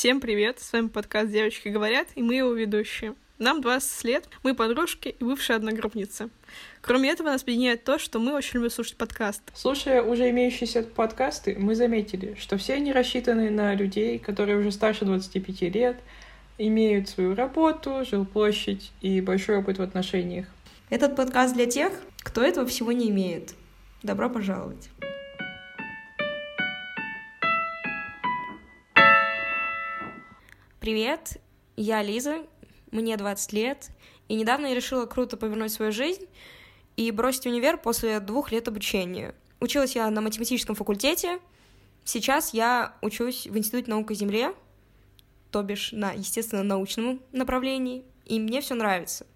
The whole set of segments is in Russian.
Всем привет! С вами подкаст «Девочки говорят» и мы его ведущие. Нам 20 лет, мы подружки и бывшие одногруппницы. Кроме этого, нас объединяет то, что мы очень любим слушать подкаст. Слушая уже имеющиеся подкасты, мы заметили, что все они рассчитаны на людей, которые уже старше 25 лет, имеют свою работу, жилплощадь и большой опыт в отношениях. Этот подкаст для тех, кто этого всего не имеет. Добро пожаловать! Привет, я Лиза, мне 20 лет, и недавно я решила круто повернуть свою жизнь и бросить универ после двух лет обучения. Училась я на математическом факультете, сейчас я учусь в Институте наук о Земле, то бишь на естественно-научном направлении, и мне все нравится.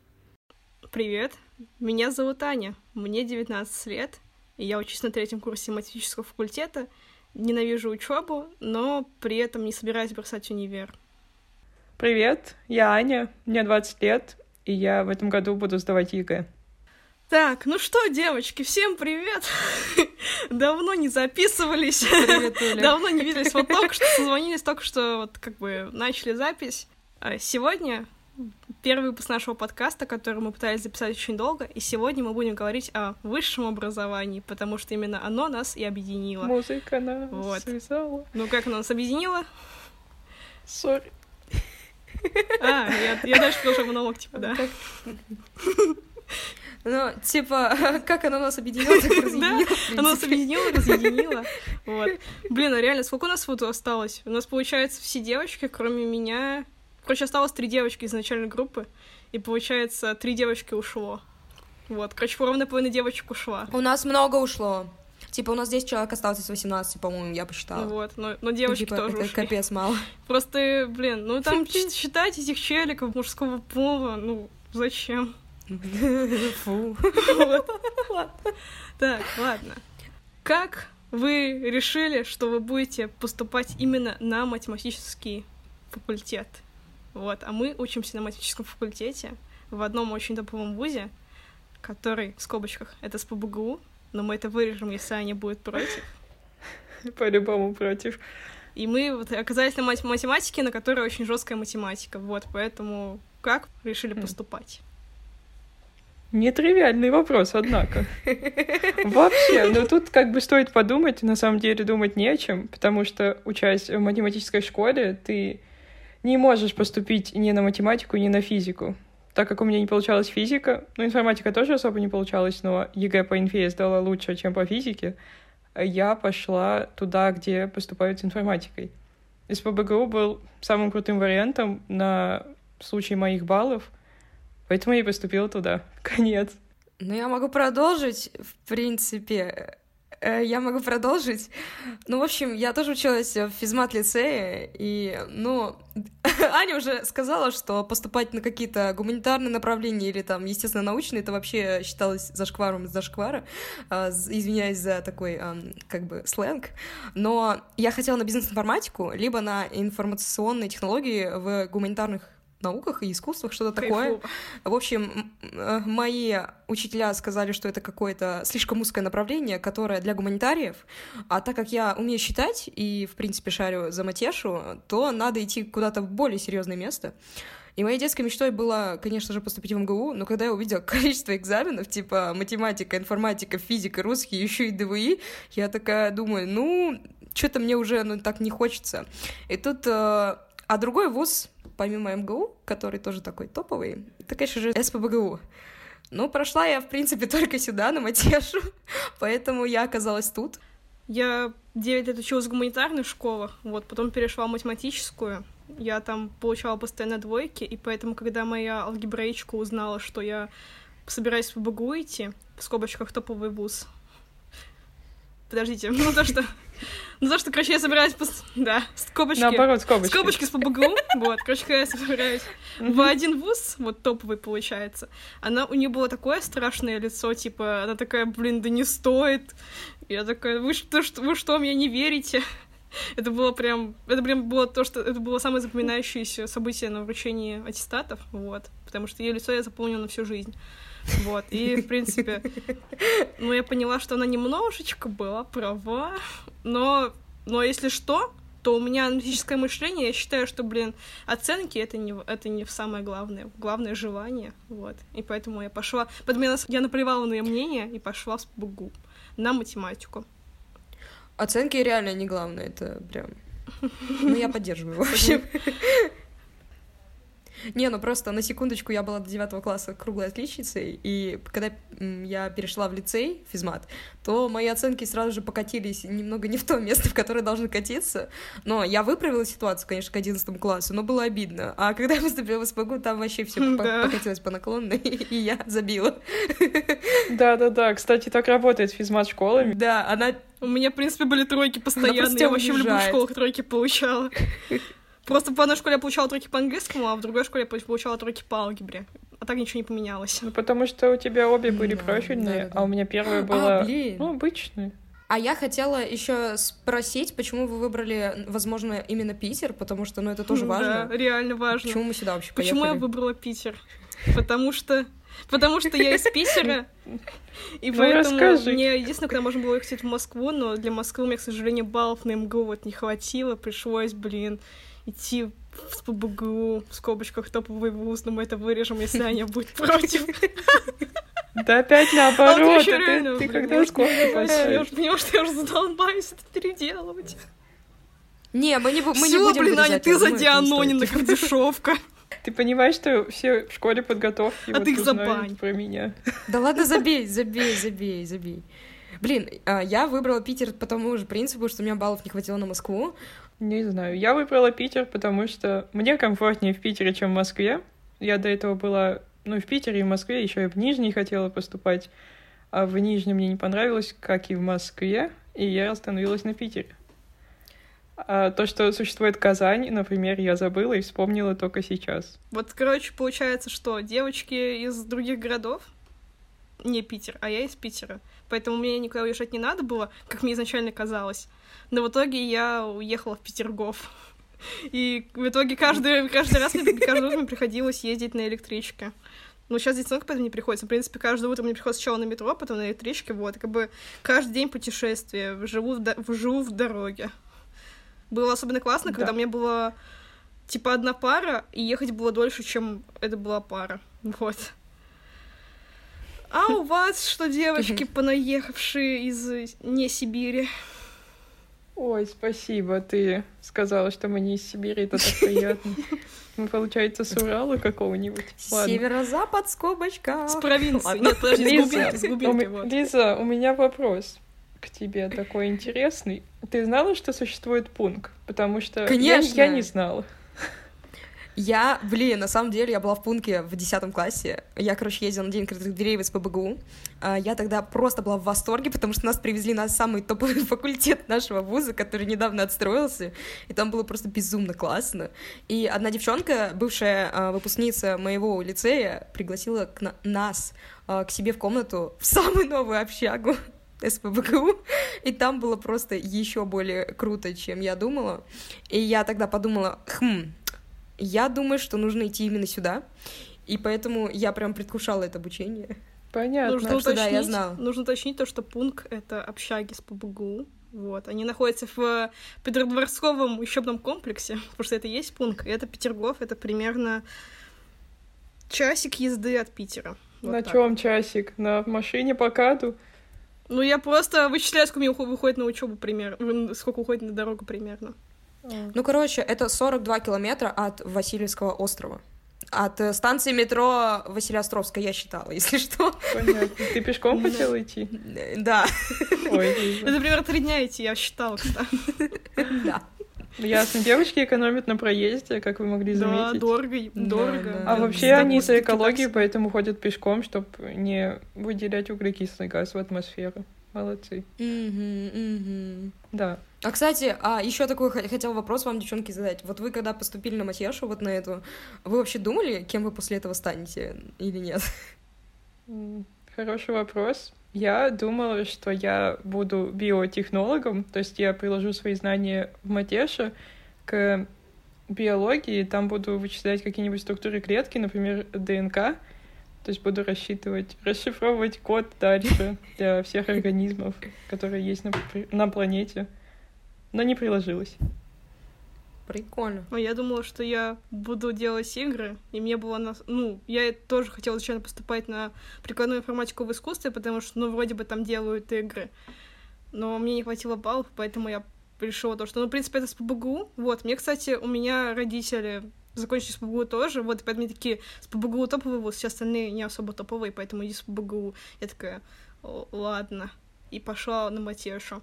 Привет, меня зовут Аня, мне 19 лет, и я учусь на третьем курсе математического факультета, ненавижу учебу, но при этом не собираюсь бросать универ. Привет, я Аня, мне 20 лет, и я в этом году буду сдавать ЕГЭ. Так, ну что, девочки, всем привет! Давно не записывались, Привет, давно не виделись, вот только что созвонились, только что вот как бы начали запись. А Сегодня первый выпуск нашего подкаста, который мы пытались записать очень долго, и сегодня мы будем говорить о высшем образовании, потому что именно оно нас и объединило. Музыка нас Вот. связала. Ну как оно нас объединило? Сори. А, я, я дальше продолжу монолог, типа, да. Ну, типа, как оно нас объединило, так разъединило, в Оно нас объединило, разъединило. Вот. Блин, а реально, сколько у нас вот осталось? У нас, получается, все девочки, кроме меня... Короче, осталось три девочки из начальной группы, и, получается, три девочки ушло. Вот, короче, ровно половина девочек ушла. У нас много ушло. Типа, у нас 10 человек осталось из 18, по-моему, я посчитала. Вот, но, но девочки типа, тоже это ушли. капец мало. Просто, блин, ну там считать этих челиков мужского пола, ну, зачем? Фу. Так, ладно. Как вы решили, что вы будете поступать именно на математический факультет? Вот, а мы учимся на математическом факультете в одном очень топовом вузе, который, в скобочках, это с ПБГУ, но мы это вырежем, если Аня будет против. По-любому против. И мы вот оказались на мат- математике, на которой очень жесткая математика. Вот, поэтому как решили поступать? Нетривиальный вопрос, однако. Вообще, ну тут как бы стоит подумать, на самом деле думать не о чем, потому что, учась в математической школе, ты не можешь поступить ни на математику, ни на физику. Так как у меня не получалась физика, ну, информатика тоже особо не получалась, но ЕГЭ по инфе я сдала лучше, чем по физике, я пошла туда, где поступают с информатикой. СПБГУ был самым крутым вариантом на случай моих баллов, поэтому я и поступила туда. Конец. Ну, я могу продолжить, в принципе. Э, Я могу продолжить. Ну, в общем, я тоже училась в физмат-лицее, и, ну, Аня уже сказала, что поступать на какие-то гуманитарные направления или там, естественно, научные, это вообще считалось зашкваром из зашквара, А, извиняюсь за такой, как бы, сленг, но я хотела на бизнес-информатику, либо на информационные технологии в гуманитарных науках и искусствах, что-то такое. В общем, э, мои учителя сказали, что это какое-то слишком узкое направление, которое для гуманитариев, а так как я умею считать и, в принципе, шарю за матешу, то надо идти куда-то в более серьезное место. И моей детской мечтой было, конечно же, поступить в МГУ, но когда я увидела количество экзаменов, типа математика, информатика, физика, русский, еще и ДВИ, я такая думаю, ну, что-то мне уже ну, так не хочется. И тут... э, а другой вуз, помимо МГУ, который тоже такой топовый, это, конечно же, СПБГУ. Ну, прошла я, в принципе, только сюда, на Матешу, поэтому я оказалась тут. Я 9 лет училась в гуманитарных школах, вот, потом перешла в математическую. Я там получала постоянно двойки, и поэтому, когда моя алгебраичка узнала, что я собираюсь в БГУ идти, в скобочках топовый вуз. Подождите, ну то, что... Ну то, что, короче, я собираюсь... пос- Да, скобочки... Наоборот, скобочки. Скобочки с ПБГУ, вот, короче, я собираюсь в один вуз, вот топовый получается, она, у нее было такое страшное лицо, типа, она такая, блин, да не стоит. Я такая, вы что, вы что, мне не верите? Это было прям, это прям было то, что, это было самое запоминающееся событие на вручении аттестатов, вот, потому что ее лицо я запомнила на всю жизнь. Вот, и, в принципе, ну, я поняла, что она немножечко была права, но, но если что, то у меня аналитическое мышление, я считаю, что, блин, оценки это не, это не самое главное. Главное — желание, вот. И поэтому я пошла... Поэтому я, я наплевала на ее мнение и пошла в СПБГУ на математику. Оценки реально не главное, это прям... Ну, я поддерживаю, в общем. Не, ну просто на секундочку я была до девятого класса круглой отличницей, и когда я перешла в лицей, физмат, то мои оценки сразу же покатились немного не в то место, в которое должны катиться. Но я выправила ситуацию, конечно, к одиннадцатому классу, но было обидно. А когда я поступила в СПГУ, там вообще все да. покатилось по наклонной, и я забила. Да-да-да, кстати, так работает физмат школами. Да, она у меня, в принципе, были тройки постоянные. Я вообще в любых школах тройки получала. Просто по одной школе я получала тройки по английскому, а в другой школе я получала тройки по алгебре. А так ничего не поменялось. Ну, потому что у тебя обе были да, профильные, да, да. а у меня первая была а, блин. ну, обычная. А я хотела еще спросить, почему вы выбрали, возможно, именно Питер, потому что, ну, это тоже важно. Да, реально важно. Почему мы сюда вообще поехали? Почему я выбрала Питер? Потому что Потому что я из Питера, и ну, поэтому расскажи. мне единственное, когда можно было ехать в Москву, но для Москвы у меня, к сожалению, баллов на МГУ вот не хватило, пришлось, блин, идти в СПБГУ, в скобочках топовый вуз, но мы это вырежем, если Аня будет против. Да опять наоборот, а ты, реально, ты когда Я уже поняла, что я уже задолбаюсь это переделывать. Не, мы не, мы Всё, не будем блин, Аня, ты за Дианонина, как дешевка. Ты понимаешь, что все в школе подготовки а вот ты их забань. про меня? Да ладно, забей, забей, забей, забей. Блин, а, я выбрала Питер по тому же принципу, что у меня баллов не хватило на Москву. Не знаю. Я выбрала Питер, потому что мне комфортнее в Питере, чем в Москве. Я до этого была, ну, в Питере и в Москве, еще и в Нижний хотела поступать. А в Нижнем мне не понравилось, как и в Москве, и я остановилась на Питере. А то, что существует Казань, например, я забыла и вспомнила только сейчас. Вот, короче, получается, что девочки из других городов, не Питер, а я из Питера, поэтому мне никуда уезжать не надо было, как мне изначально казалось. Но в итоге я уехала в Петергоф. И в итоге каждый, каждый раз мне, каждый раз мне приходилось ездить на электричке. Ну, сейчас девчонка поэтому не приходится. В принципе, каждое утро мне приходится сначала на метро, потом на электричке, вот. Как бы каждый день путешествие. Живу в, живу в дороге. Было особенно классно, да. когда мне было типа одна пара, и ехать было дольше, чем это была пара. Вот. А у вас что, девочки, понаехавшие из не Сибири? Ой, спасибо, ты сказала, что мы не из Сибири, это так приятно. Мы, получается, с Урала какого-нибудь. Северо-запад, скобочка. С провинции. Нет, подожди, Лиза, с губернии, Лиза, у меня вопрос к тебе такой интересный. Ты знала, что существует пункт? Потому что Конечно. Я, я не знала. Я, блин, на самом деле, я была в пункте в 10 классе. Я, короче, ездила на День открытых дверей в СПБГУ. А, я тогда просто была в восторге, потому что нас привезли на самый топовый факультет нашего вуза, который недавно отстроился. И там было просто безумно классно. И одна девчонка, бывшая а, выпускница моего лицея, пригласила к на нас а, к себе в комнату в самую новую общагу. СПБГУ, и там было просто еще более круто, чем я думала. И я тогда подумала, хм, я думаю, что нужно идти именно сюда, и поэтому я прям предвкушала это обучение. Понятно. Нужно, уточнить, да, я знала. нужно уточнить то, что пункт — это общаги с ПБГУ, вот. Они находятся в Петродворцовом учебном комплексе, потому что это есть пункт, и это Петергоф, это примерно часик езды от Питера. Вот на чем часик? На машине по каду? Ну, я просто вычисляю, сколько мне выходит на учебу примерно, сколько уходит на дорогу примерно. Ну, короче, это 42 километра от Васильевского острова. От э, станции метро Василиостровская, я считала, если что. Понятно. Ты пешком хотела идти? Да. Ой, это примерно три дня идти, я считала, кстати. Да. Ясно. Девочки экономят на проезде, как вы могли заметить. Да, дорого, дорого. Да, да. А вообще они за экологию, поэтому ходят пешком, чтобы не выделять углекислый газ в атмосферу. Молодцы. Угу, угу. Да. А, кстати, а еще такой хотел вопрос вам, девчонки, задать. Вот вы, когда поступили на Матьяшу, вот на эту, вы вообще думали, кем вы после этого станете или нет? Хороший вопрос. Я думала, что я буду биотехнологом, то есть я приложу свои знания в Матеше к биологии, там буду вычислять какие-нибудь структуры клетки, например, ДНК, то есть буду рассчитывать, расшифровывать код дальше для всех организмов, которые есть на, на планете. Но не приложилось. Прикольно. Но я думала, что я буду делать игры, и мне было... На... Ну, я тоже хотела изначально поступать на прикладную информатику в искусстве, потому что, ну, вроде бы там делают игры. Но мне не хватило баллов, поэтому я решила то, что, ну, в принципе, это с ПБГУ. Вот, мне, кстати, у меня родители закончили с ПБГУ тоже, вот, поэтому мне такие, с ПБГУ топовый вот все остальные не особо топовые, поэтому иди с ПБГУ. Я такая, ладно. И пошла на Матешу.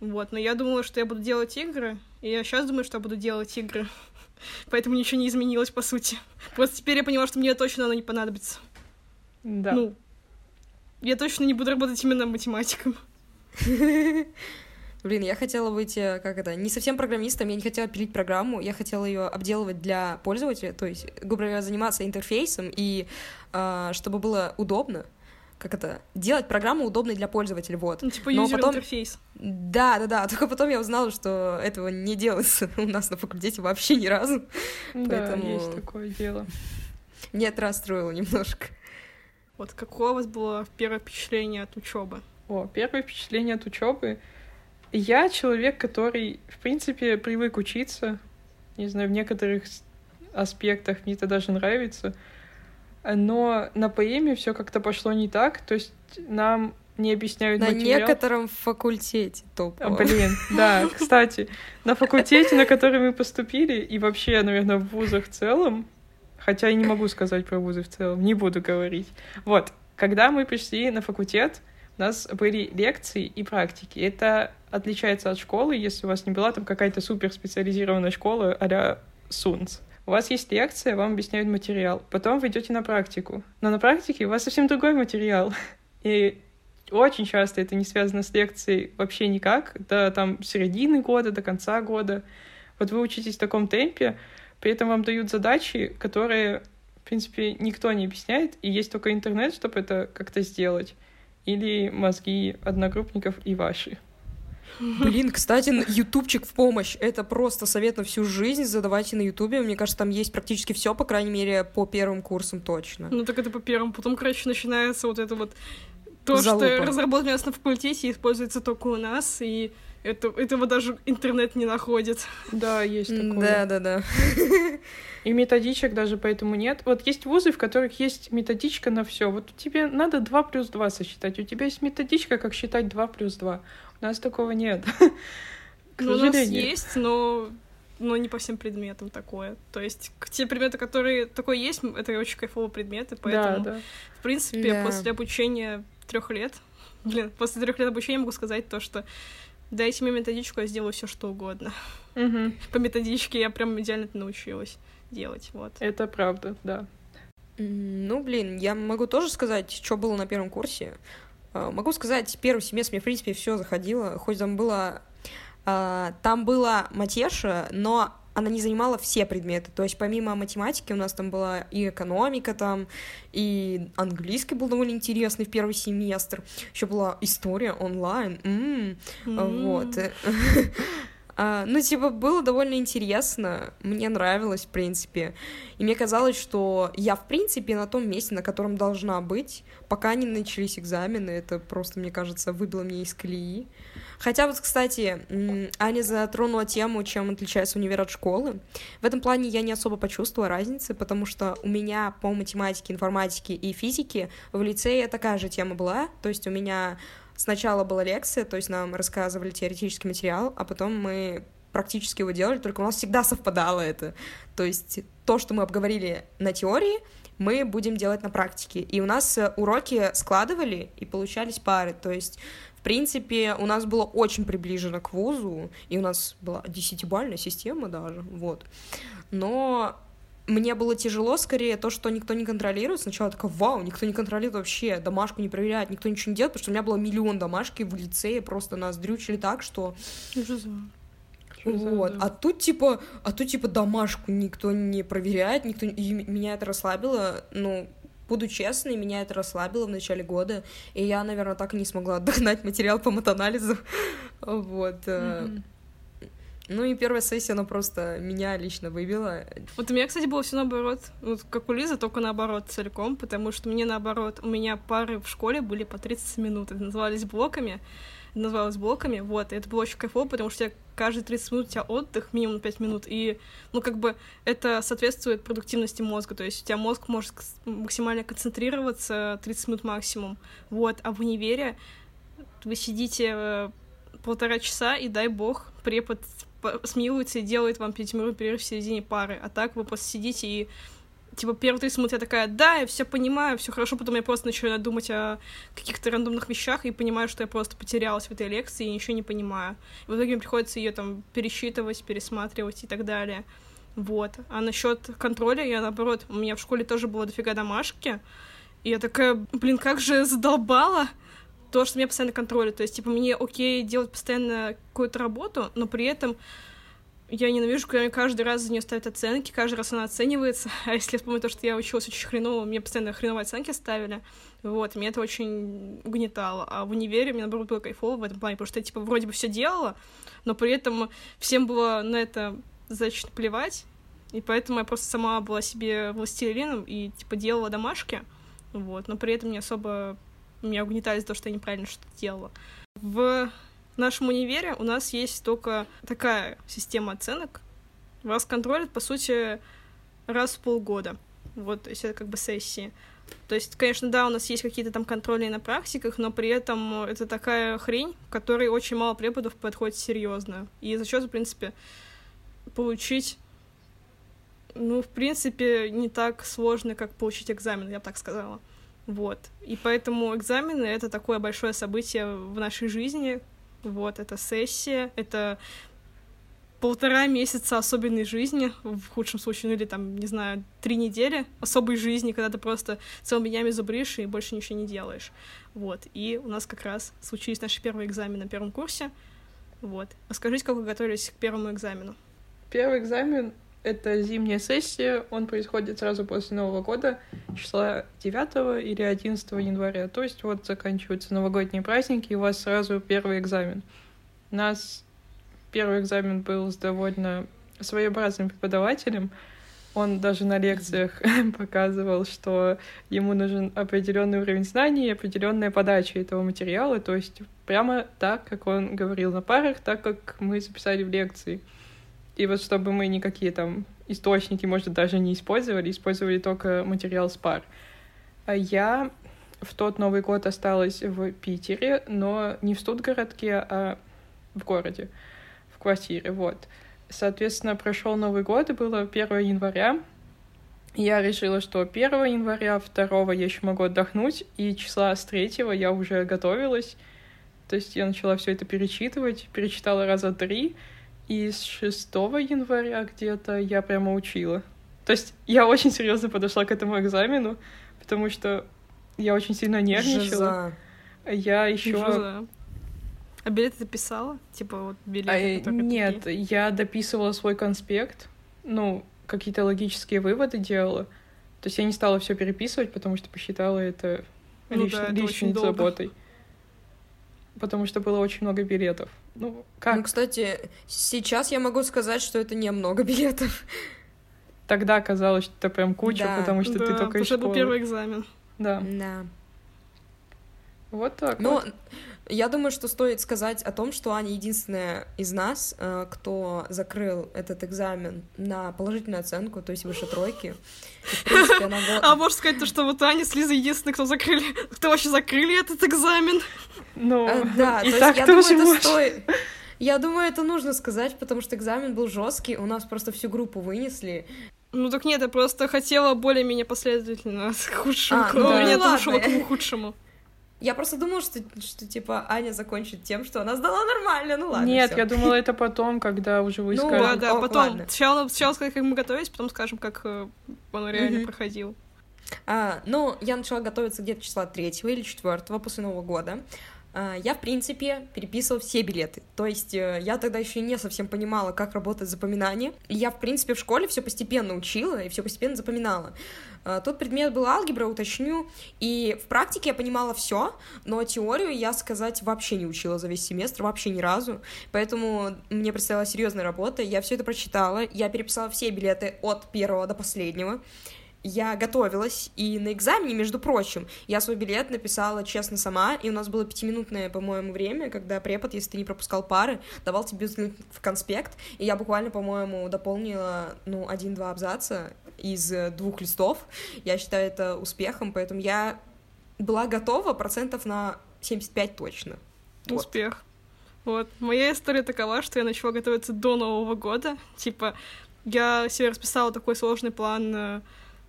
Вот, но я думала, что я буду делать игры, и я сейчас думаю, что я буду делать игры. Поэтому ничего не изменилось, по сути. Просто теперь я поняла, что мне точно оно не понадобится. Да. Ну, я точно не буду работать именно математиком. Блин, я хотела быть, э, как это, не совсем программистом, я не хотела пилить программу, я хотела ее обделывать для пользователя, то есть, грубо говоря, заниматься интерфейсом, и э, чтобы было удобно, как это, делать программу удобной для пользователя, вот. Ну, типа Но потом... интерфейс. Да, да, да, только потом я узнала, что этого не делается у нас на факультете вообще ни разу. Да, Поэтому... есть такое дело. Нет, расстроило немножко. Вот какое у вас было первое впечатление от учебы? О, первое впечатление от учебы я человек, который, в принципе, привык учиться. Не знаю, в некоторых аспектах мне это даже нравится. Но на поэме все как-то пошло не так. То есть нам не объясняют на материал. некотором факультете топово. А, блин, да, кстати, на факультете, на который мы поступили, и вообще, наверное, в вузах в целом, хотя я не могу сказать про вузы в целом, не буду говорить. Вот, когда мы пришли на факультет, у нас были лекции и практики. Это отличается от школы, если у вас не была там какая-то суперспециализированная школа а-ля СУНЦ. У вас есть лекция, вам объясняют материал. Потом вы идете на практику. Но на практике у вас совсем другой материал. И очень часто это не связано с лекцией вообще никак, до там середины года, до конца года. Вот вы учитесь в таком темпе, при этом вам дают задачи, которые, в принципе, никто не объясняет, и есть только интернет, чтобы это как-то сделать или мозги одногруппников и ваши. Блин, кстати, ютубчик в помощь. Это просто совет на всю жизнь. Задавайте на ютубе. Мне кажется, там есть практически все, по крайней мере, по первым курсам точно. Ну так это по первым. Потом, короче, начинается вот это вот то, Залупа. что разработано у нас на факультете, используется только у нас, и это, этого даже интернет не находит. Да, есть такое. Да, да, да. И методичек даже поэтому нет. Вот есть вузы, в которых есть методичка на все. Вот тебе надо 2 плюс 2 сосчитать. У тебя есть методичка, как считать 2 плюс 2. У нас такого нет. К ну, у нас есть, но но не по всем предметам такое. То есть те предметы, которые такое есть, это очень кайфовые предметы, поэтому, да, да. в принципе, да. после обучения трех лет, блин, после трех лет обучения могу сказать то, что дайте мне методичку, я сделаю все что угодно. Угу. По методичке я прям идеально научилась делать, вот. Это правда, да. Ну, блин, я могу тоже сказать, что было на первом курсе. А, могу сказать, первый семестр мне, в принципе, все заходило, хоть там было... А, там была матеша, но она не занимала все предметы. То есть помимо математики у нас там была и экономика там, и английский был довольно интересный в первый семестр. Еще была история онлайн. М-м. Mm. Вот. А, ну, типа, было довольно интересно, мне нравилось, в принципе. И мне казалось, что я, в принципе, на том месте, на котором должна быть, пока не начались экзамены. Это просто, мне кажется, выбило меня из колеи. Хотя вот, кстати, Аня затронула тему, чем отличается универ от школы. В этом плане я не особо почувствовала разницы, потому что у меня по математике, информатике и физике в лицее такая же тема была. То есть у меня Сначала была лекция, то есть нам рассказывали теоретический материал, а потом мы практически его делали, только у нас всегда совпадало это. То есть то, что мы обговорили на теории, мы будем делать на практике. И у нас э, уроки складывали, и получались пары. То есть, в принципе, у нас было очень приближено к вузу, и у нас была десятибальная система даже, вот. Но мне было тяжело скорее то, что никто не контролирует. Сначала такая, вау, никто не контролирует вообще, домашку не проверяет, никто ничего не делает, потому что у меня было миллион домашки в лицее, просто нас дрючили так, что... Вот. А тут типа, а тут типа домашку никто не проверяет, никто и меня это расслабило. Ну, буду честной, меня это расслабило в начале года, и я, наверное, так и не смогла догнать материал по матанализу. Вот. Mm-hmm. Ну и первая сессия, она просто меня лично выбила. Вот у меня, кстати, было все наоборот. Вот как у Лизы, только наоборот целиком, потому что мне наоборот, у меня пары в школе были по 30 минут, это назывались блоками. называлось блоками, вот, и это было очень кайфово, потому что каждые 30 минут у тебя отдых, минимум 5 минут, и, ну, как бы это соответствует продуктивности мозга, то есть у тебя мозг может максимально концентрироваться 30 минут максимум, вот, а в универе вы сидите э, полтора часа, и дай бог, препод смеются и делает вам пятиминутный перерыв в середине пары, а так вы просто сидите и типа, первые 30 минут я такая, да, я все понимаю, все хорошо, потом я просто начинаю думать о каких-то рандомных вещах и понимаю, что я просто потерялась в этой лекции и ничего не понимаю. И в итоге мне приходится ее там пересчитывать, пересматривать и так далее. Вот. А насчет контроля, я наоборот, у меня в школе тоже было дофига домашки, и я такая, блин, как же задолбала то, что меня постоянно контролят. То есть, типа, мне окей делать постоянно какую-то работу, но при этом я ненавижу, когда мне каждый раз за нее ставят оценки, каждый раз она оценивается. А если вспомнить то, что я училась очень хреново, мне постоянно хреновые оценки ставили. Вот, меня это очень угнетало. А в универе мне, наоборот, было кайфово в этом плане, потому что я, типа, вроде бы все делала, но при этом всем было на это, значит, плевать. И поэтому я просто сама была себе властелином и, типа, делала домашки. Вот, но при этом не особо меня угнетали за то, что я неправильно что-то делала. В нашем универе у нас есть только такая система оценок. Вас контролят, по сути, раз в полгода. Вот, то есть это как бы сессии. То есть, конечно, да, у нас есть какие-то там контроли на практиках, но при этом это такая хрень, которой очень мало преподов подходит серьезно. И за счет, в принципе, получить, ну, в принципе, не так сложно, как получить экзамен, я бы так сказала. Вот. И поэтому экзамены — это такое большое событие в нашей жизни, вот, это сессия, это полтора месяца особенной жизни, в худшем случае, ну или там, не знаю, три недели особой жизни, когда ты просто целыми днями зубришь и больше ничего не делаешь. Вот, и у нас как раз случились наши первые экзамены на первом курсе. Вот. Расскажите, как вы готовились к первому экзамену? Первый экзамен — это зимняя сессия, он происходит сразу после Нового года, числа 9 или 11 января. То есть вот заканчиваются новогодние праздники, и у вас сразу первый экзамен. У нас первый экзамен был с довольно своеобразным преподавателем. Он даже на лекциях показывал, что ему нужен определенный уровень знаний и определенная подача этого материала, то есть прямо так, как он говорил на парах, так, как мы записали в лекции. И вот чтобы мы никакие там источники, может, даже не использовали, использовали только материал с пар. А я в тот Новый год осталась в Питере, но не в студгородке, а в городе, в квартире, вот. Соответственно, прошел Новый год, и было 1 января. Я решила, что 1 января, 2 я еще могу отдохнуть, и числа с 3 я уже готовилась. То есть я начала все это перечитывать, перечитала раза три, и с 6 января где-то я прямо учила. То есть я очень серьезно подошла к этому экзамену, потому что я очень сильно нервничала. Жиза. Я еще. А билеты ты писала? Типа вот билеты, а, Нет, такие? я дописывала свой конспект, ну, какие-то логические выводы делала. То есть я не стала все переписывать, потому что посчитала это ну, лиш... да, это лишней заботой. Потому что было очень много билетов. Ну, как? Ну, кстати, сейчас я могу сказать, что это не много билетов. Тогда казалось, что это прям куча, да. потому что да, ты только из школы. был первый экзамен. Да. Да. Вот так Но вот. Я думаю, что стоит сказать о том, что Аня единственная из нас, э, кто закрыл этот экзамен на положительную оценку, то есть выше тройки. И, принципе, она была... А можно сказать то, что вот Аня с Лизой единственные, кто закрыли, кто вообще закрыли этот экзамен? Ну, э, да, и то так есть, я думаю, это стоит... Я думаю, это нужно сказать, потому что экзамен был жесткий, у нас просто всю группу вынесли. Ну так нет, я просто хотела более-менее последовательно с худшего а, к... да. нет, ну, лучшего к худшему. Я просто думала, что, что типа Аня закончит тем, что она сдала нормально, ну ладно. Нет, всё. я думала, это потом, когда уже вы Ну да, да, потом. Сначала, сначала сказать, как мы готовились, потом скажем, как э, он реально mm-hmm. проходил. А, ну, я начала готовиться где-то числа третьего или четвертого после Нового года. А, я, в принципе, переписывала все билеты. То есть э, я тогда еще не совсем понимала, как работает запоминание. И я, в принципе, в школе все постепенно учила и все постепенно запоминала. А, тот предмет был алгебра, уточню. И в практике я понимала все, но теорию я сказать вообще не учила за весь семестр, вообще ни разу. Поэтому мне предстояла серьезная работа. Я все это прочитала, я переписала все билеты от первого до последнего. Я готовилась, и на экзамене, между прочим, я свой билет написала честно сама, и у нас было пятиминутное, по-моему, время, когда препод, если ты не пропускал пары, давал тебе в конспект, и я буквально, по-моему, дополнила, ну, один-два абзаца из двух листов. Я считаю это успехом, поэтому я была готова процентов на 75 точно. Вот. Успех. Вот. Моя история такова, что я начала готовиться до Нового года. Типа, я себе расписала такой сложный план э,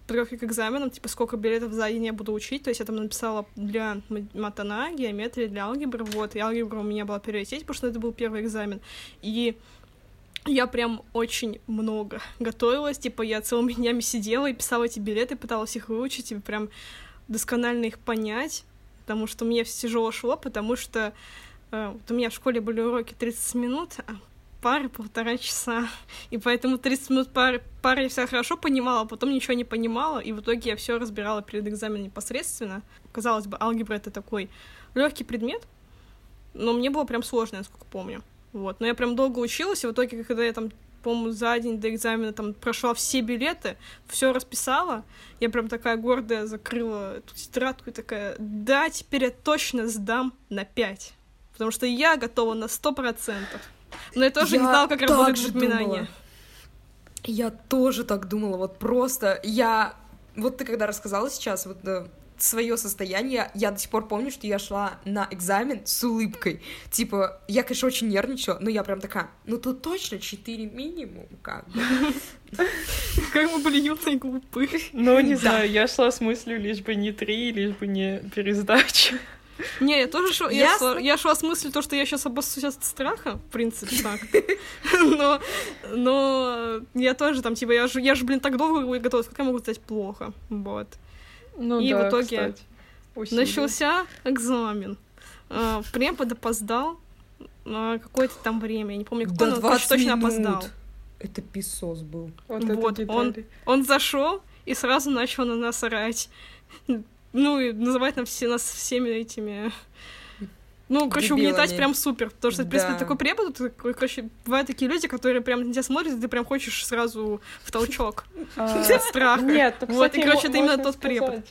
подготовки к экзаменам, типа, сколько билетов за день я буду учить. То есть я там написала для матана, геометрии, для алгебры, вот. И алгебра у меня была приоритет, потому что это был первый экзамен. И я прям очень много готовилась, типа, я целыми днями сидела и писала эти билеты, пыталась их выучить, и прям досконально их понять, потому что мне все тяжело шло, потому что э, вот у меня в школе были уроки 30 минут, а пары полтора часа. И поэтому 30 минут пары, пары я все хорошо понимала, а потом ничего не понимала, и в итоге я все разбирала перед экзаменом непосредственно. Казалось бы, алгебра это такой легкий предмет, но мне было прям сложно, насколько помню. Вот. Но я прям долго училась, и в итоге, когда я там по-моему, за день до экзамена там прошла все билеты, все расписала. Я прям такая гордая закрыла эту тетрадку и такая, да, теперь я точно сдам на 5. Потому что я готова на сто процентов. Но я тоже я не знала, как работает запоминание. Я тоже так думала, вот просто я... Вот ты когда рассказала сейчас, вот э, свое состояние, я до сих пор помню, что я шла на экзамен с улыбкой. Типа, я, конечно, очень нервничала, но я прям такая, ну тут точно 4 минимум, как бы. Как мы были юные глупы. Ну, не знаю, я шла с мыслью, лишь бы не три, лишь бы не пересдача. Не, я тоже шла, я, шла, я шла с мыслью, то, что я сейчас обоссусь от страха, в принципе, так. Но, но я тоже там, типа, я же, я же, блин, так долго готовилась, как я могу стать плохо, вот. Ну, и да, в итоге кстати, начался экзамен. А, препод опоздал на какое-то там время, я не помню, какое, но он точно опоздал. Это писос был. Вот, вот он, он зашел и сразу начал на нас орать. Ну, и называть нам все, нас всеми этими ну, короче, Дебилами. угнетать прям супер, потому что, в принципе, да. такой препод, короче, бывают такие люди, которые прям на тебя смотрят, и ты прям хочешь сразу в толчок. А, страха. Нет, вот, и, короче, это именно тот препод.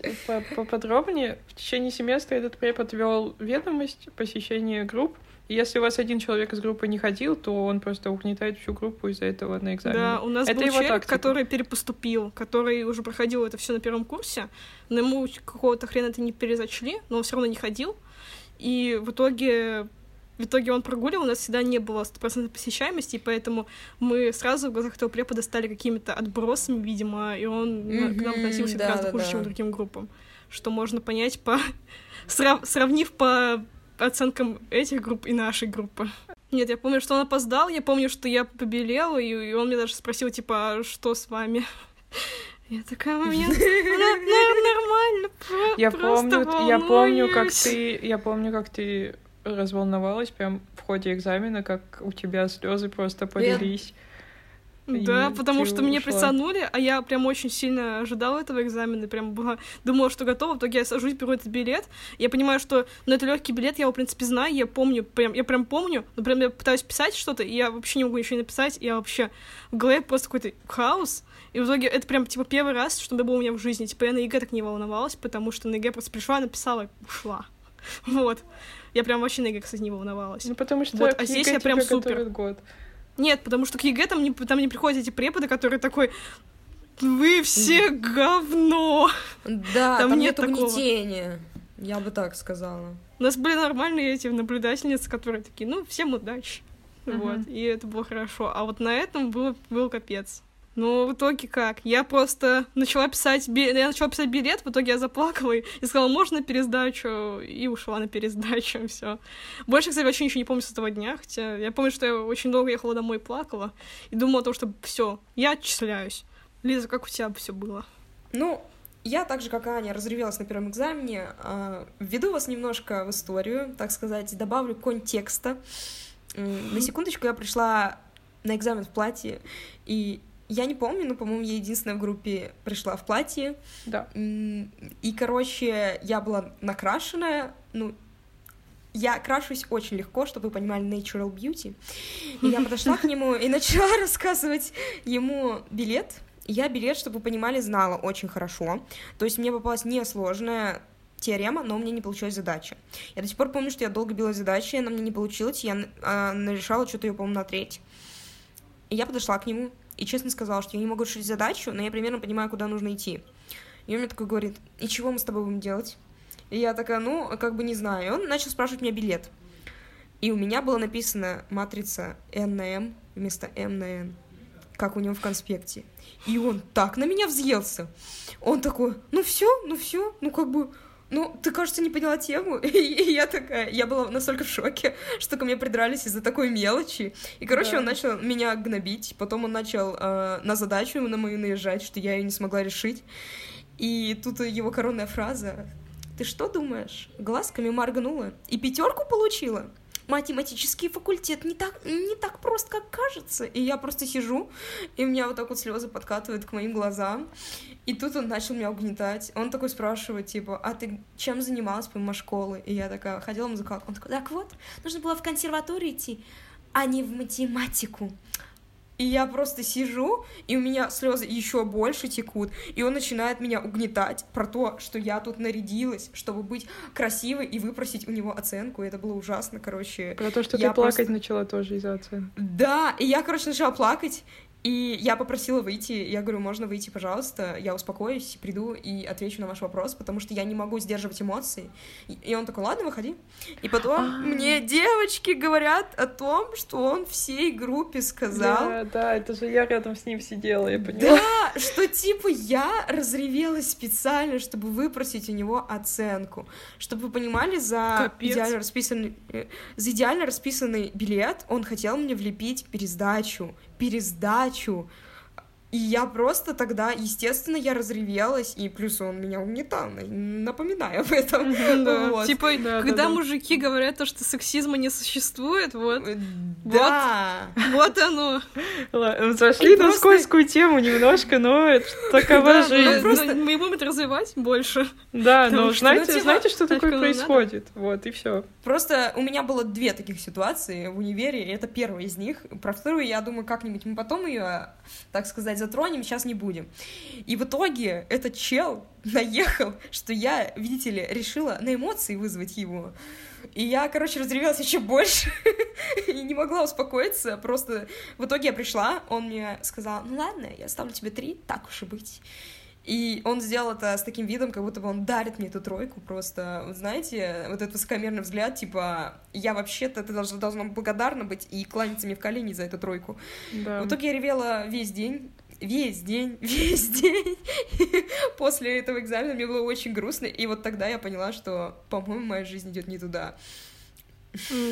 Поподробнее, в течение семестра этот препод вел ведомость посещения групп, если у вас один человек из группы не ходил, то он просто угнетает всю группу из-за этого на экзамене. Да, у нас это был человек, тактика. который перепоступил, который уже проходил это все на первом курсе, но ему какого-то хрена это не перезачли, но он все равно не ходил. И в итоге в итоге он прогуливал, у нас всегда не было стопроцентной посещаемости, и поэтому мы сразу в глазах этого препода стали какими-то отбросами, видимо, и он mm-hmm, к нам относился да, гораздо да, хуже, да. чем к другим группам. Что можно понять по... Срав... сравнив по оценкам этих групп и нашей группы. Нет, я помню, что он опоздал, я помню, что я побелела, и, и он мне даже спросил, типа, а что с вами? Я такая, у меня нормально, я помню, я помню, как ты, я помню, как ты разволновалась прям в ходе экзамена, как у тебя слезы просто полились. Да, потому что ушла. мне присанули, а я прям очень сильно ожидала этого экзамена, прям была, думала, что готова, в итоге я сажусь, беру этот билет, я понимаю, что, ну, это легкий билет, я его, в принципе, знаю, я помню, прям, я прям помню, но прям я пытаюсь писать что-то, и я вообще не могу ничего написать, я вообще в голове просто какой-то хаос, и в итоге это прям, типа, первый раз, что было у меня в жизни, типа, я на ЕГЭ так не волновалась, потому что на ЕГЭ просто пришла, написала, ушла, вот. Я прям вообще на ЕГЭ, кстати, не волновалась. Ну, потому что вот, а здесь я прям супер. Год. Нет, потому что к ЕГЭ там не, там не приходят эти преподы, которые такой вы все говно. Да, там, там нет, нет угнетения. Я бы так сказала. У нас были нормальные эти наблюдательницы, которые такие, ну, всем удачи. Uh-huh. Вот, и это было хорошо. А вот на этом был, был капец. Ну, в итоге как? Я просто начала писать, я начала писать билет, в итоге я заплакала и, сказала, можно пересдачу, и ушла на пересдачу, все. Больше, кстати, вообще ничего не помню с этого дня, хотя я помню, что я очень долго ехала домой и плакала, и думала о том, что все, я отчисляюсь. Лиза, как у тебя все было? Ну, я так же, как и Аня, разревелась на первом экзамене. А, введу вас немножко в историю, так сказать, добавлю контекста. На секундочку я пришла на экзамен в платье, и я не помню, но, по-моему, я единственная в группе пришла в платье. Да. И, короче, я была накрашенная, ну, я крашусь очень легко, чтобы вы понимали, natural beauty. И я подошла к нему и начала рассказывать ему билет, Я билет, чтобы вы понимали, знала очень хорошо. То есть мне попалась несложная теорема, но у меня не получилась задача. Я до сих пор помню, что я долго била задачи, она мне не получилась, я э, нарешала что-то ее, по-моему, на треть. И я подошла к нему и честно сказала, что я не могу решить задачу, но я примерно понимаю, куда нужно идти. И он мне такой говорит, и чего мы с тобой будем делать? И я такая, ну, как бы не знаю. И он начал спрашивать меня билет. И у меня было написано матрица N на M вместо M на N, как у него в конспекте. И он так на меня взъелся. Он такой, ну все, ну все, ну как бы, ну, ты, кажется, не поняла тему. И я такая, я была настолько в шоке, что ко мне придрались из-за такой мелочи. И, короче, да. он начал меня гнобить. Потом он начал э, на задачу на мою наезжать, что я ее не смогла решить. И тут его коронная фраза «Ты что думаешь? Глазками моргнула и пятерку получила?» Математический факультет не так, не так прост, как кажется. И я просто сижу, и у меня вот так вот слезы подкатывают к моим глазам. И тут он начал меня угнетать. Он такой спрашивает, типа, а ты чем занималась помимо школы? И я такая, ходила в музыкалку. Он такой, так вот, нужно было в консерваторию идти, а не в математику. И я просто сижу, и у меня слезы еще больше текут, и он начинает меня угнетать про то, что я тут нарядилась, чтобы быть красивой и выпросить у него оценку. И это было ужасно, короче. Про то, что я ты плакать просто... начала тоже из-за оценки. Да, и я, короче, начала плакать, и я попросила выйти, я говорю, можно выйти, пожалуйста, я успокоюсь, приду и отвечу на ваш вопрос, потому что я не могу сдерживать эмоции. И он такой, ладно, выходи. И потом А-а-а. мне девочки говорят о том, что он всей группе сказал... Да, да, это же я рядом с ним сидела, я поняла. Да, что типа я разревелась специально, чтобы выпросить у него оценку. Чтобы вы понимали, за идеально расписанный, э, за идеально расписанный билет он хотел мне влепить пересдачу пересдачу. И я просто тогда, естественно, я разревелась, и плюс он меня угнетал, напоминаю об этом. Да. Вот. Типа, да, когда да, мужики говорят то, что сексизма не существует, вот. Э, да. Вот, вот оно. Зашли на просто... скользкую тему немножко, но это такова жизнь. Просто мы будем это развивать больше. Да, но знаете, знаете, что такое происходит? Вот, и все. Просто у меня было две таких ситуации в универе, и это первая из них. Про вторую, я думаю, как-нибудь мы потом ее, так сказать, затронем, сейчас не будем. И в итоге этот чел наехал, что я, видите ли, решила на эмоции вызвать его. И я, короче, разревелась еще больше и не могла успокоиться. Просто в итоге я пришла, он мне сказал, ну ладно, я ставлю тебе три, так уж и быть. И он сделал это с таким видом, как будто бы он дарит мне эту тройку просто. Вот знаете, вот этот высокомерный взгляд, типа, я вообще-то, ты должна, должна благодарна быть и кланяться мне в колени за эту тройку. Да. В итоге я ревела весь день, весь день, весь день. После этого экзамена мне было очень грустно, и вот тогда я поняла, что, по-моему, моя жизнь идет не туда.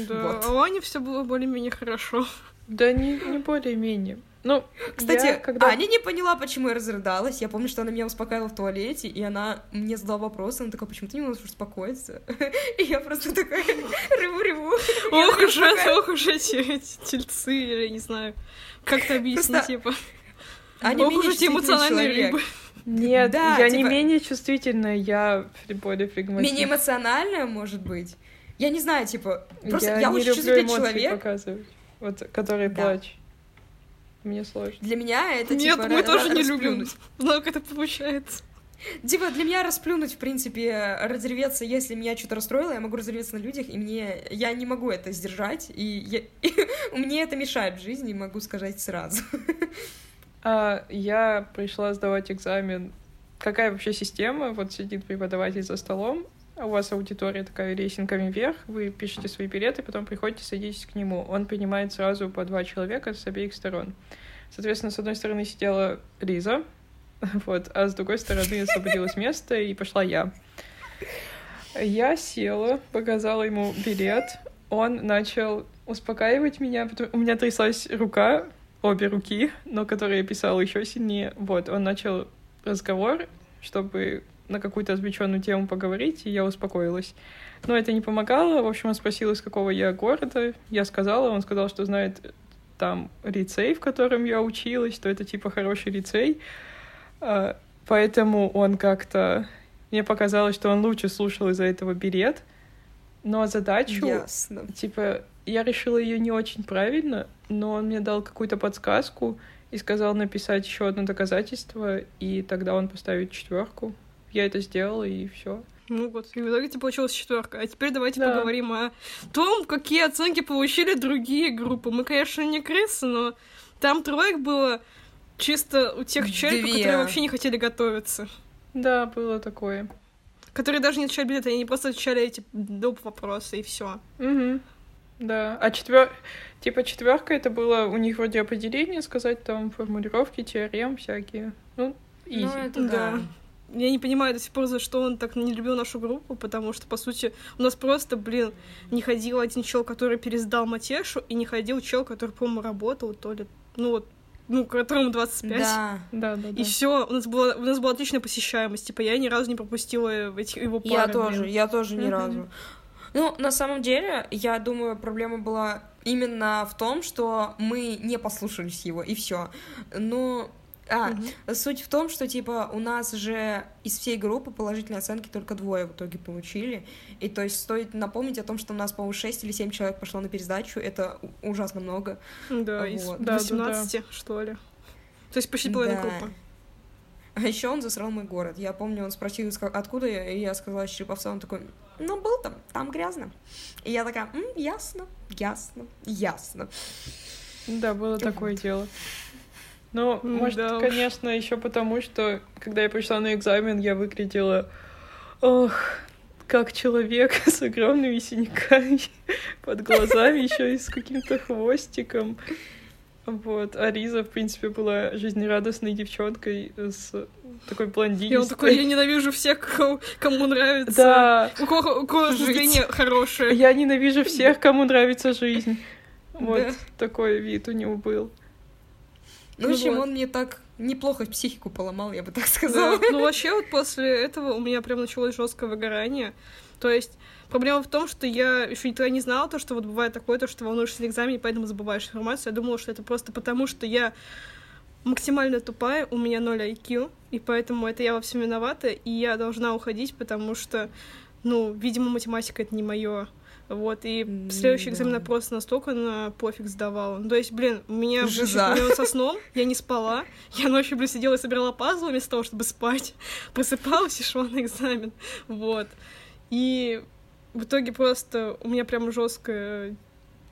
Да, вот. а у Ани все было более-менее хорошо. Да не, не более-менее. Ну, кстати, я, когда... Аня не поняла, почему я разрыдалась. Я помню, что она меня успокаивала в туалете, и она мне задала вопрос, она такая, почему ты не можешь успокоиться? И я просто такая реву-реву. Ох уж это, ох уж эти тельцы, я не знаю, как то объяснить, типа. Аня ох уж эти эмоциональные рыбы. Нет, да, я типа... не менее чувствительная, я более флегматичная. Менее эмоциональная, может быть? Я не знаю, типа, просто я, я очень чувствительный человек. показывать, вот, который да. плачет. Мне сложно. Для меня это Нет, типа... мы тоже не любим. Но как это получается? Типа, для меня расплюнуть, в принципе, разреветься, если меня что-то расстроило, я могу разреветься на людях, и мне... Я не могу это сдержать, и, я... и мне это мешает в жизни, могу сказать сразу. А, я пришла сдавать экзамен. Какая вообще система? Вот сидит преподаватель за столом, у вас аудитория такая рейтингами вверх, вы пишете свои билеты, потом приходите, садитесь к нему. Он принимает сразу по два человека с обеих сторон. Соответственно, с одной стороны сидела Лиза, вот, а с другой стороны освободилось место, и пошла я. Я села, показала ему билет, он начал успокаивать меня, у меня тряслась рука, обе руки, но которые я писала еще сильнее. Вот, он начал разговор, чтобы на какую-то отвлеченную тему поговорить, и я успокоилась. Но это не помогало. В общем, он спросил, из какого я города. Я сказала, он сказал, что знает там лицей, в котором я училась, что это типа хороший лицей. А, поэтому он как-то... Мне показалось, что он лучше слушал из-за этого билет. Но задачу... Ясно. Типа, я решила ее не очень правильно, но он мне дал какую-то подсказку, и сказал написать еще одно доказательство, и тогда он поставит четверку. Я это сделала, и все. Ну вот, и в итоге тебе получилась четверка. А теперь давайте Да. поговорим о том, какие оценки получили другие группы. Мы, конечно, не крысы, но там троек было чисто у тех челиков, Две. которые вообще не хотели готовиться. Да, было такое. Которые даже не отвечали билеты, они просто отвечали эти доп. вопросы, и все. Угу. Да. А четвер... типа четверка это было у них вроде определение сказать, там формулировки, теорем всякие. Ну, изи. Ну, это Да. да. Я не понимаю до сих пор, за что он так не любил нашу группу, потому что, по сути, у нас просто, блин, не ходил один чел, который пересдал Матешу, и не ходил чел, который, по-моему, работал, то ли, ну вот, ну, которому 25. Да. Да, да, да. И все, у нас была у нас была отличная посещаемость. Типа я ни разу не пропустила эти, его пары. Я блин. тоже, я тоже ни разу. Ну, на самом деле, я думаю, проблема была именно в том, что мы не послушались его, и все. Ну, а, Мгм. суть в том, что, типа, у нас же из всей группы положительные оценки только двое в итоге получили. И то есть стоит напомнить о том, что у нас, по-моему, 6 или 7 человек пошло на пересдачу. Это ужасно много. Да, из Вот. Да, да, 18, что ли. То есть почти половина Да. группы. А еще он засрал мой город. Я помню, он спросил, откуда я, и я сказала Череповца, он такой, ну, был там, там грязно. И я такая, «М, ясно, ясно, ясно. Да, было такое дело. Ну, может, да уж. конечно, еще потому, что когда я пришла на экзамен, я выглядела, ох, как человек с огромными синяками под глазами, еще и с каким-то хвостиком. Вот. А Риза, в принципе, была жизнерадостной девчонкой с такой И блондинистой. он такой, я ненавижу всех, кому нравится. Да, У кого, у кого настроение хорошее. я ненавижу всех, кому нравится жизнь. Вот Да. такой вид у него был. Ну, в Ну общем, вот. он мне так неплохо психику поломал, я бы так Да. сказала. Ну, вообще, вот после этого у меня прям началось жесткое выгорание. То есть, проблема в том, что я еще никогда не знала то, что вот бывает такое, то, что волнуешься на экзамене, поэтому забываешь информацию. Я думала, что это просто потому, что я максимально тупая, у меня 0 IQ, и поэтому это я во всем виновата, и я должна уходить, потому что, ну, видимо, математика — это не мое. Вот, и М, следующий экзамен я просто настолько на пофиг сдавала. Ну, то есть, блин, у меня Жиза. со сном, я не спала, я ночью, блин, сидела и собирала пазлы вместо того, чтобы спать, просыпалась и шла на экзамен, вот. И в итоге просто у меня прям жесткая,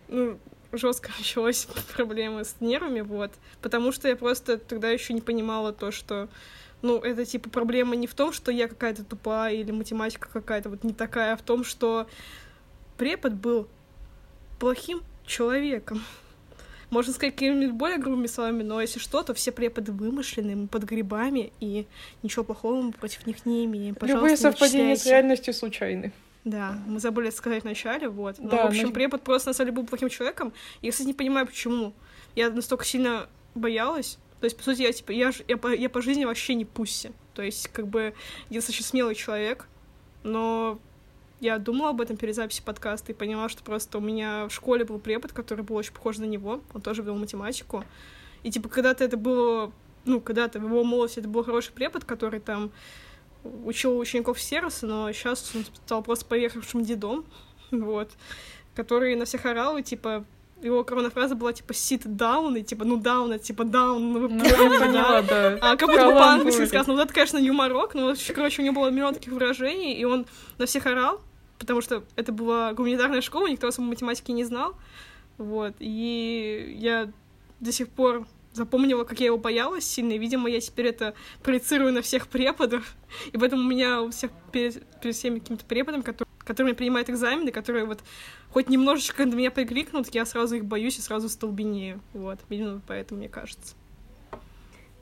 ну, жестко началась проблема с нервами, вот, потому что я просто тогда еще не понимала то, что ну, это типа проблема не в том, что я какая-то тупая или математика какая-то вот не такая, а в том, что препод был плохим человеком. Можно сказать какими-нибудь более грубыми словами, но если что, то все преподы вымышленные, мы под грибами, и ничего плохого мы против них не имеем. Пожалуйста, Любые совпадения с реальностью случайны. Да, мы забыли сказать вначале, вот. Но, Да, в общем, но- препод просто на самом деле был плохим человеком. Я, кстати, не понимаю, почему. Я настолько сильно боялась. То есть, по сути, я, типа, я, я, по, я по жизни вообще не пусси. То есть, как бы, я достаточно смелый человек, но я думала об этом перед записью подкаста и поняла, что просто у меня в школе был препод, который был очень похож на него, он тоже вел математику. И, типа, когда-то это было, ну, когда-то в его молодости это был хороший препод, который там учил учеников сервиса, но сейчас он стал просто поехавшим дедом, вот, который на всех орал, и, типа, его коронная фраза была, типа, sit down, и, типа, ну, down, это, типа, down, ну, вы Ну, поняли, да? А как будто бы по-английски сказано. Вот это, конечно, юморок, но, короче, у него было миллион таких выражений, и он на всех орал, потому что это была гуманитарная школа, никто особо математики не знал, вот, и я до сих пор запомнила, как я его боялась сильно, и, видимо, я теперь это проецирую на всех преподов, и поэтому у меня у всех перед, перед всеми какими-то преподами, которые, которыми принимают экзамены, которые вот хоть немножечко на меня прикрикнут, я сразу их боюсь и сразу столбенею, вот, именно поэтому, мне кажется.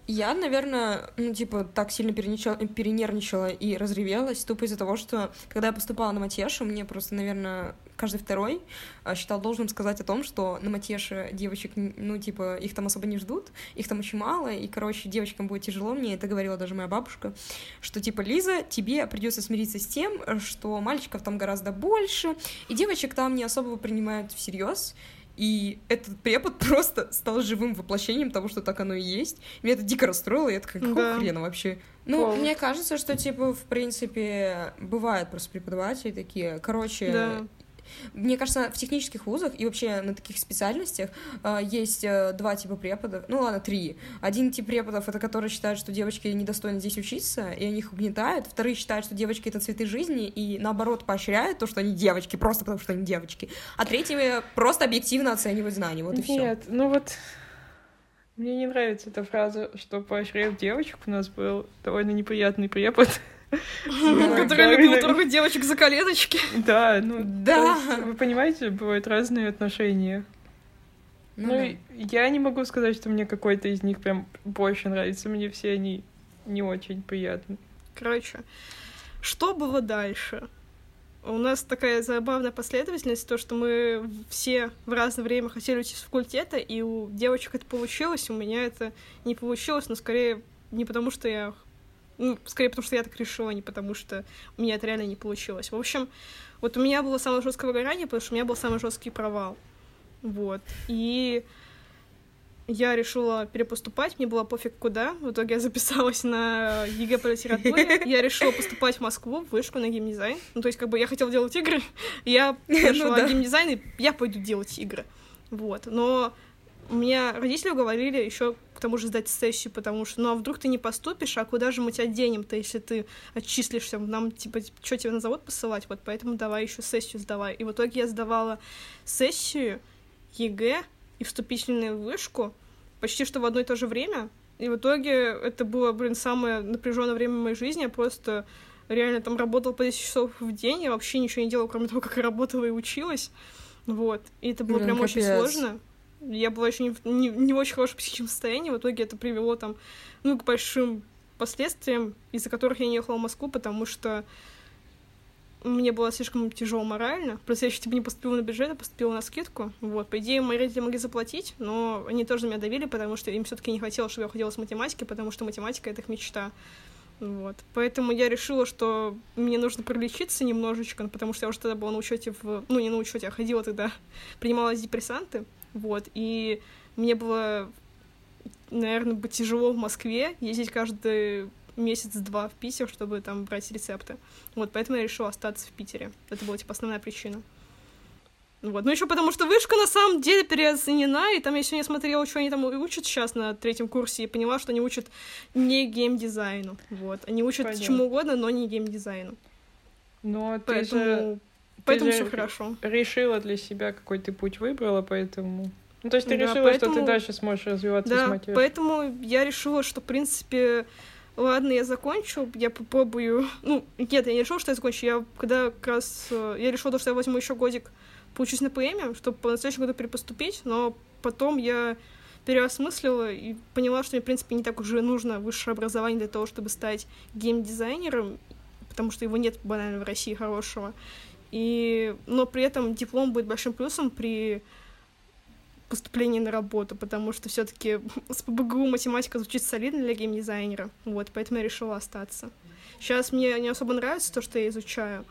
Я, наверное, ну, типа, так сильно перенервничала и разревелась, тупо из-за того, что, когда я поступала на Матешу, мне просто, наверное, каждый второй а, считал должным сказать о том, что на Матеше девочек, н- ну, типа, их там особо не ждут, их там очень мало, и, короче, девочкам будет тяжело, мне это говорила даже моя бабушка, что, типа, Лиза, тебе придется смириться с тем, что мальчиков там гораздо больше, и девочек там не особо принимают всерьез, и этот препод просто стал живым воплощением того, что так оно и есть. Меня это дико расстроило, и я такая, какого Да. хрена вообще? Ну, Повод. мне кажется, что, типа, в принципе, бывают просто преподаватели такие. Короче, Да. Мне кажется, в технических вузах и вообще на таких специальностях э, есть э, два типа преподов, ну ладно, три. Один тип преподов — это которые считают, что девочки недостойны здесь учиться, и они их угнетают. Вторые считают, что девочки — это цветы жизни, и наоборот поощряют то, что они девочки, просто потому что они девочки. А третьи просто объективно оценивают знания, вот и все. Нет, ну вот мне не нравится эта фраза, что поощряют девочек. У нас был довольно неприятный препод. Который любил трогать девочек за коленочки. Да, ну, да. Вы понимаете, бывают разные отношения. Ну, ну я не могу сказать, что мне какой-то из них прям больше нравится. Мне все они не очень приятны. Короче, что было дальше? у нас такая забавная последовательность, то, что мы все в разное время хотели уйти с факультета, и у девочек это получилось, у меня это не получилось, но скорее не потому, что я... Ну, скорее потому, что я так решила, не потому, что у меня это реально не получилось. В общем, вот у меня было самое жесткое выгорание, потому что у меня был самый жесткий провал. Вот. И я решила перепоступать, мне было пофиг куда. В итоге я записалась на ЕГЭ по литературе. Я решила поступать в Москву, в вышку на геймдизайн. Ну, то есть, как бы я хотела делать игры, я решила ну, да. геймдизайн, и я пойду делать игры. Вот. Но у меня родители уговорили еще к тому же сдать сессию, потому что, ну, а вдруг ты не поступишь, а куда же мы тебя денем-то, если ты отчислишься, нам, типа, что тебя на завод посылать, вот, поэтому давай еще сессию сдавай. И в итоге я сдавала сессию, ЕГЭ, и вступительную в вышку почти что в одно и то же время. И в итоге это было, блин, самое напряженное время в моей жизни. Я просто реально там работала по 10 часов в день, я вообще ничего не делала, кроме того, как работала и училась. Вот. И это было блин, прям капец. очень сложно. Я была еще не, не, не в очень хорошем психическом состоянии. В итоге это привело там, ну, к большим последствиям, из-за которых я не ехала в Москву, потому что мне было слишком тяжело морально. Просто я еще типа не поступила на бюджет, а поступила на скидку. Вот, по идее, мои родители могли заплатить, но они тоже на меня давили, потому что им все-таки не хотелось, чтобы я уходила с математики, потому что математика это их мечта. Вот. Поэтому я решила, что мне нужно пролечиться немножечко, потому что я уже тогда была на учете в. Ну, не на учете, а ходила тогда, принимала депрессанты. Вот. И мне было, наверное, бы тяжело в Москве ездить каждый месяц-два в Питер, чтобы там брать рецепты. Вот, поэтому я решила остаться в Питере. Это была, типа, основная причина. Вот. Ну, еще потому что вышка на самом деле переоценена, и там я сегодня смотрела, что они там учат сейчас на третьем курсе, и поняла, что они учат не геймдизайну. Вот. Они учат Понятно. чему угодно, но не геймдизайну. Но поэтому... ты же... Поэтому все хорошо. Решила для себя, какой ты путь выбрала, поэтому... Ну, то есть ты да, решила, поэтому... что ты дальше сможешь развиваться да, с мотивацией. поэтому я решила, что, в принципе, ладно, я закончу, я попробую. Ну, нет, я не решила, что я закончу. Я когда как раз э, я решила, что я возьму еще годик, получусь на ПМ, чтобы по следующему году перепоступить, но потом я переосмыслила и поняла, что мне, в принципе, не так уже нужно высшее образование для того, чтобы стать геймдизайнером, потому что его нет банально в России хорошего. И... Но при этом диплом будет большим плюсом при поступление на работу, потому что все таки с ПБГУ математика звучит солидно для геймдизайнера, вот, поэтому я решила остаться. Сейчас мне не особо нравится то, что я изучаю,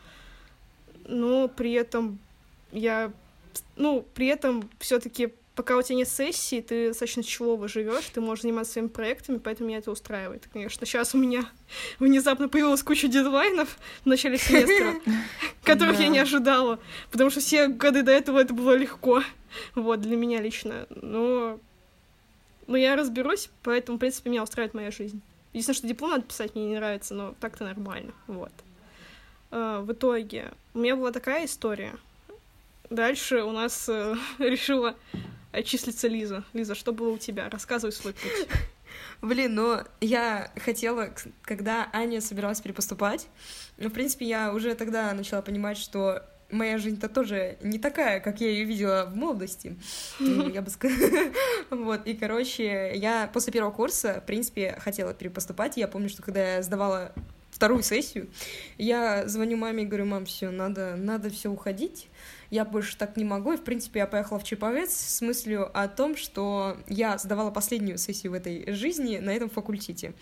но при этом я, ну, при этом все таки пока у тебя нет сессии, ты достаточно чего живешь, ты можешь заниматься своими проектами, поэтому меня это устраивает. Конечно, сейчас у меня внезапно появилась куча дедлайнов в начале семестра, которых я не ожидала, потому что все годы до этого это было легко. Вот, для меня лично. Но... Но я разберусь, поэтому, в принципе, меня устраивает моя жизнь. Единственное, что диплом надо писать, мне не нравится, но так-то нормально. Вот. А, в итоге у меня была такая история. Дальше у нас э, решила отчислиться Лиза. Лиза, что было у тебя? Рассказывай свой путь. Блин, ну я хотела, когда Аня собиралась перепоступать, ну, в принципе, я уже тогда начала понимать, что моя жизнь-то тоже не такая, как я ее видела в молодости, я бы сказала. Вот, и, короче, я после первого курса, в принципе, хотела перепоступать. Я помню, что когда я сдавала вторую сессию, я звоню маме и говорю, мам, все, надо, надо все уходить я больше так не могу, и, в принципе, я поехала в Чеповец с мыслью о том, что я сдавала последнюю сессию в этой жизни на этом факультете.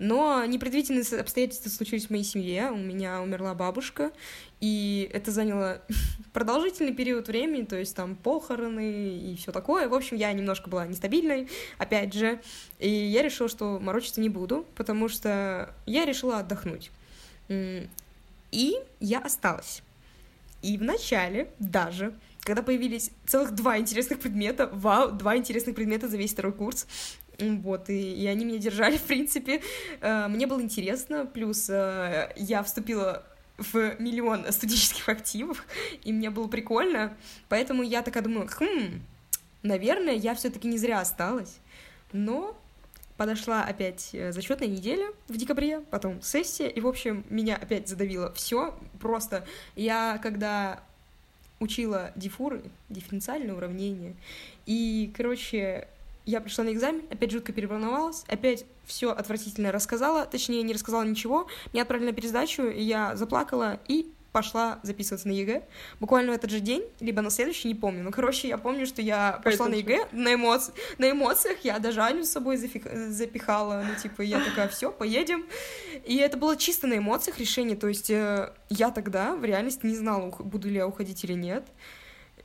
Но непредвиденные обстоятельства случились в моей семье, у меня умерла бабушка, и это заняло продолжительный период времени, то есть там похороны и все такое. В общем, я немножко была нестабильной, опять же, и я решила, что морочиться не буду, потому что я решила отдохнуть. И я осталась. И в начале даже, когда появились целых два интересных предмета, вау, два интересных предмета за весь второй курс, вот, и, и они меня держали, в принципе. Э, мне было интересно, плюс э, я вступила в миллион студенческих активов, и мне было прикольно, поэтому я такая думаю, хм, наверное, я все-таки не зря осталась, но подошла опять э, зачетная неделя в декабре, потом сессия, и, в общем, меня опять задавило все. Просто я, когда учила дифуры, дифференциальные уравнения, и, короче, я пришла на экзамен, опять жутко переволновалась, опять все отвратительно рассказала, точнее, не рассказала ничего, меня отправили на пересдачу, я заплакала и пошла записываться на ЕГЭ. Буквально в этот же день, либо на следующий, не помню. Ну, короче, я помню, что я пошла на ЕГЭ на, эмоци... на эмоциях, я даже Аню с собой зафи... запихала, ну, типа, я такая, все, поедем. И это было чисто на эмоциях решение, то есть э, я тогда в реальности не знала, буду ли я уходить или нет.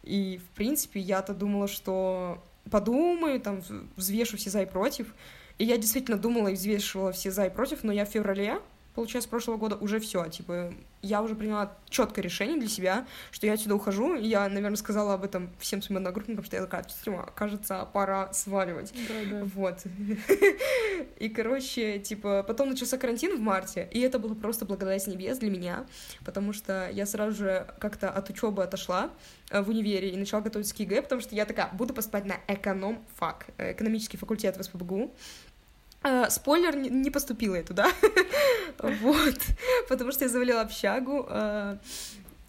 И, в принципе, я-то думала, что подумаю, там, взвешу все за и против. И я действительно думала и взвешивала все за и против, но я в феврале получается, прошлого года уже все, типа, я уже приняла четкое решение для себя, что я отсюда ухожу, я, наверное, сказала об этом всем своим одногруппникам, что я такая, все, кажется, пора сваливать. Да, да. Вот. И, короче, типа, потом начался карантин в марте, и это было просто благодать с небес для меня, потому что я сразу же как-то от учебы отошла э, в универе и начала готовиться к ЕГЭ, потому что я такая, буду поступать на эконом-фак, э, экономический факультет в СПБГУ, спойлер, не поступила я туда. вот. Потому что я завалила общагу. Э,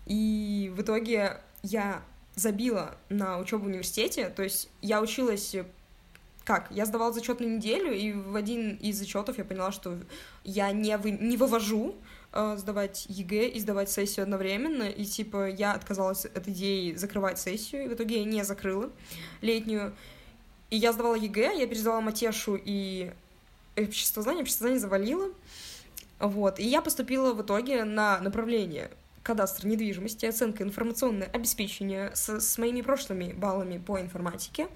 и в итоге я забила на учебу в университете. То есть я училась как? Я сдавала зачетную неделю, и в один из зачетов я поняла, что я не, вы, не вывожу э, сдавать ЕГЭ и сдавать сессию одновременно, и типа я отказалась от идеи закрывать сессию, и в итоге я не закрыла летнюю. И я сдавала ЕГЭ, я пересдавала Матешу и обществознание, обществознание завалила. Вот. И я поступила в итоге на направление кадастр недвижимости, оценка информационное обеспечение с, с моими прошлыми баллами по информатике.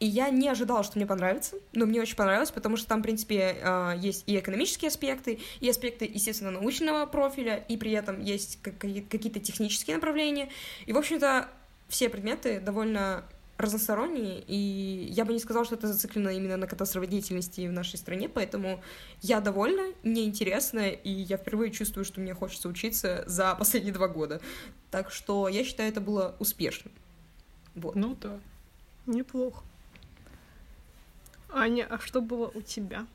И я не ожидала, что мне понравится, но мне очень понравилось, потому что там, в принципе, а, есть и экономические аспекты, и аспекты, естественно, научного профиля, и при этом есть какие-то технические направления. И, в общем-то, все предметы довольно разносторонние, и я бы не сказала, что это зациклено именно на катастрофе деятельности в нашей стране, поэтому я довольна, мне интересно, и я впервые чувствую, что мне хочется учиться за последние два года. Так что я считаю, это было успешным. Вот. Ну да. Неплохо. Аня, а что было у тебя?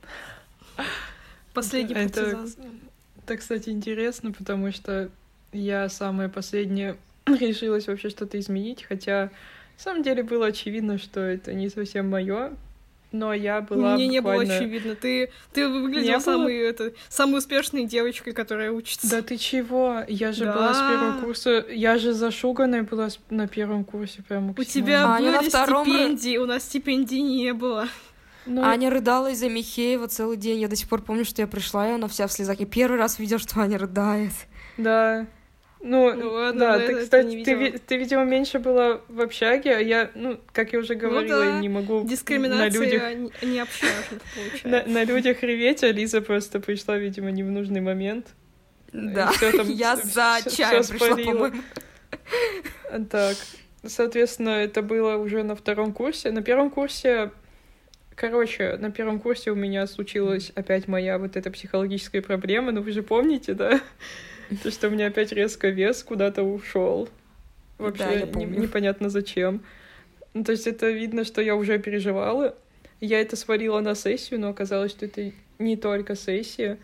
Последний это, это, кстати, интересно, потому что я самое последнее решилась вообще что-то изменить, хотя на самом деле было очевидно, что это не совсем мое, но я была Мне не буквально... было очевидно. Ты, ты выглядела самой, это, самой успешной девочкой, которая учится. Да ты чего? Я же да. была с первого курса... Я же зашуганная была на первом курсе прям У тебя Аня были на втором... стипендии, у нас стипендий не было. Но... Аня рыдала из-за Михеева целый день. Я до сих пор помню, что я пришла, и она вся в слезах. Я первый раз видела, что Аня рыдает. Да, ну, ну ладно, да, ты, кстати, ты, ты, видимо, меньше была в общаге, а я, ну, как я уже ну говорила, ну, да. не могу на людях... не, общажных, на, на людях реветь, а Лиза просто пришла, видимо, не в нужный момент. Да, там, я за чаем пришла, по-моему. Так, соответственно, это было уже на втором курсе. На первом курсе Короче, на первом курсе у меня случилась опять моя вот эта психологическая проблема, ну вы же помните, да? То, что у меня опять резко вес куда-то ушел. Вообще да, не, непонятно зачем. Ну, то есть это видно, что я уже переживала. Я это сварила на сессию, но оказалось, что это не только сессия.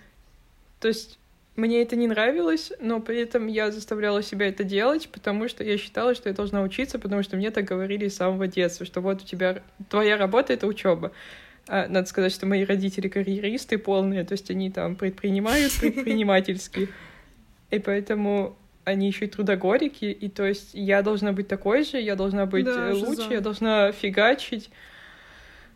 То есть мне это не нравилось, но при этом я заставляла себя это делать, потому что я считала, что я должна учиться, потому что мне так говорили с самого детства, что вот у тебя твоя работа — это учеба. А, надо сказать, что мои родители карьеристы полные, то есть они там предпринимают предпринимательски. И поэтому они еще и трудоголики, и то есть я должна быть такой же, я должна быть да, лучше, жиза. я должна фигачить.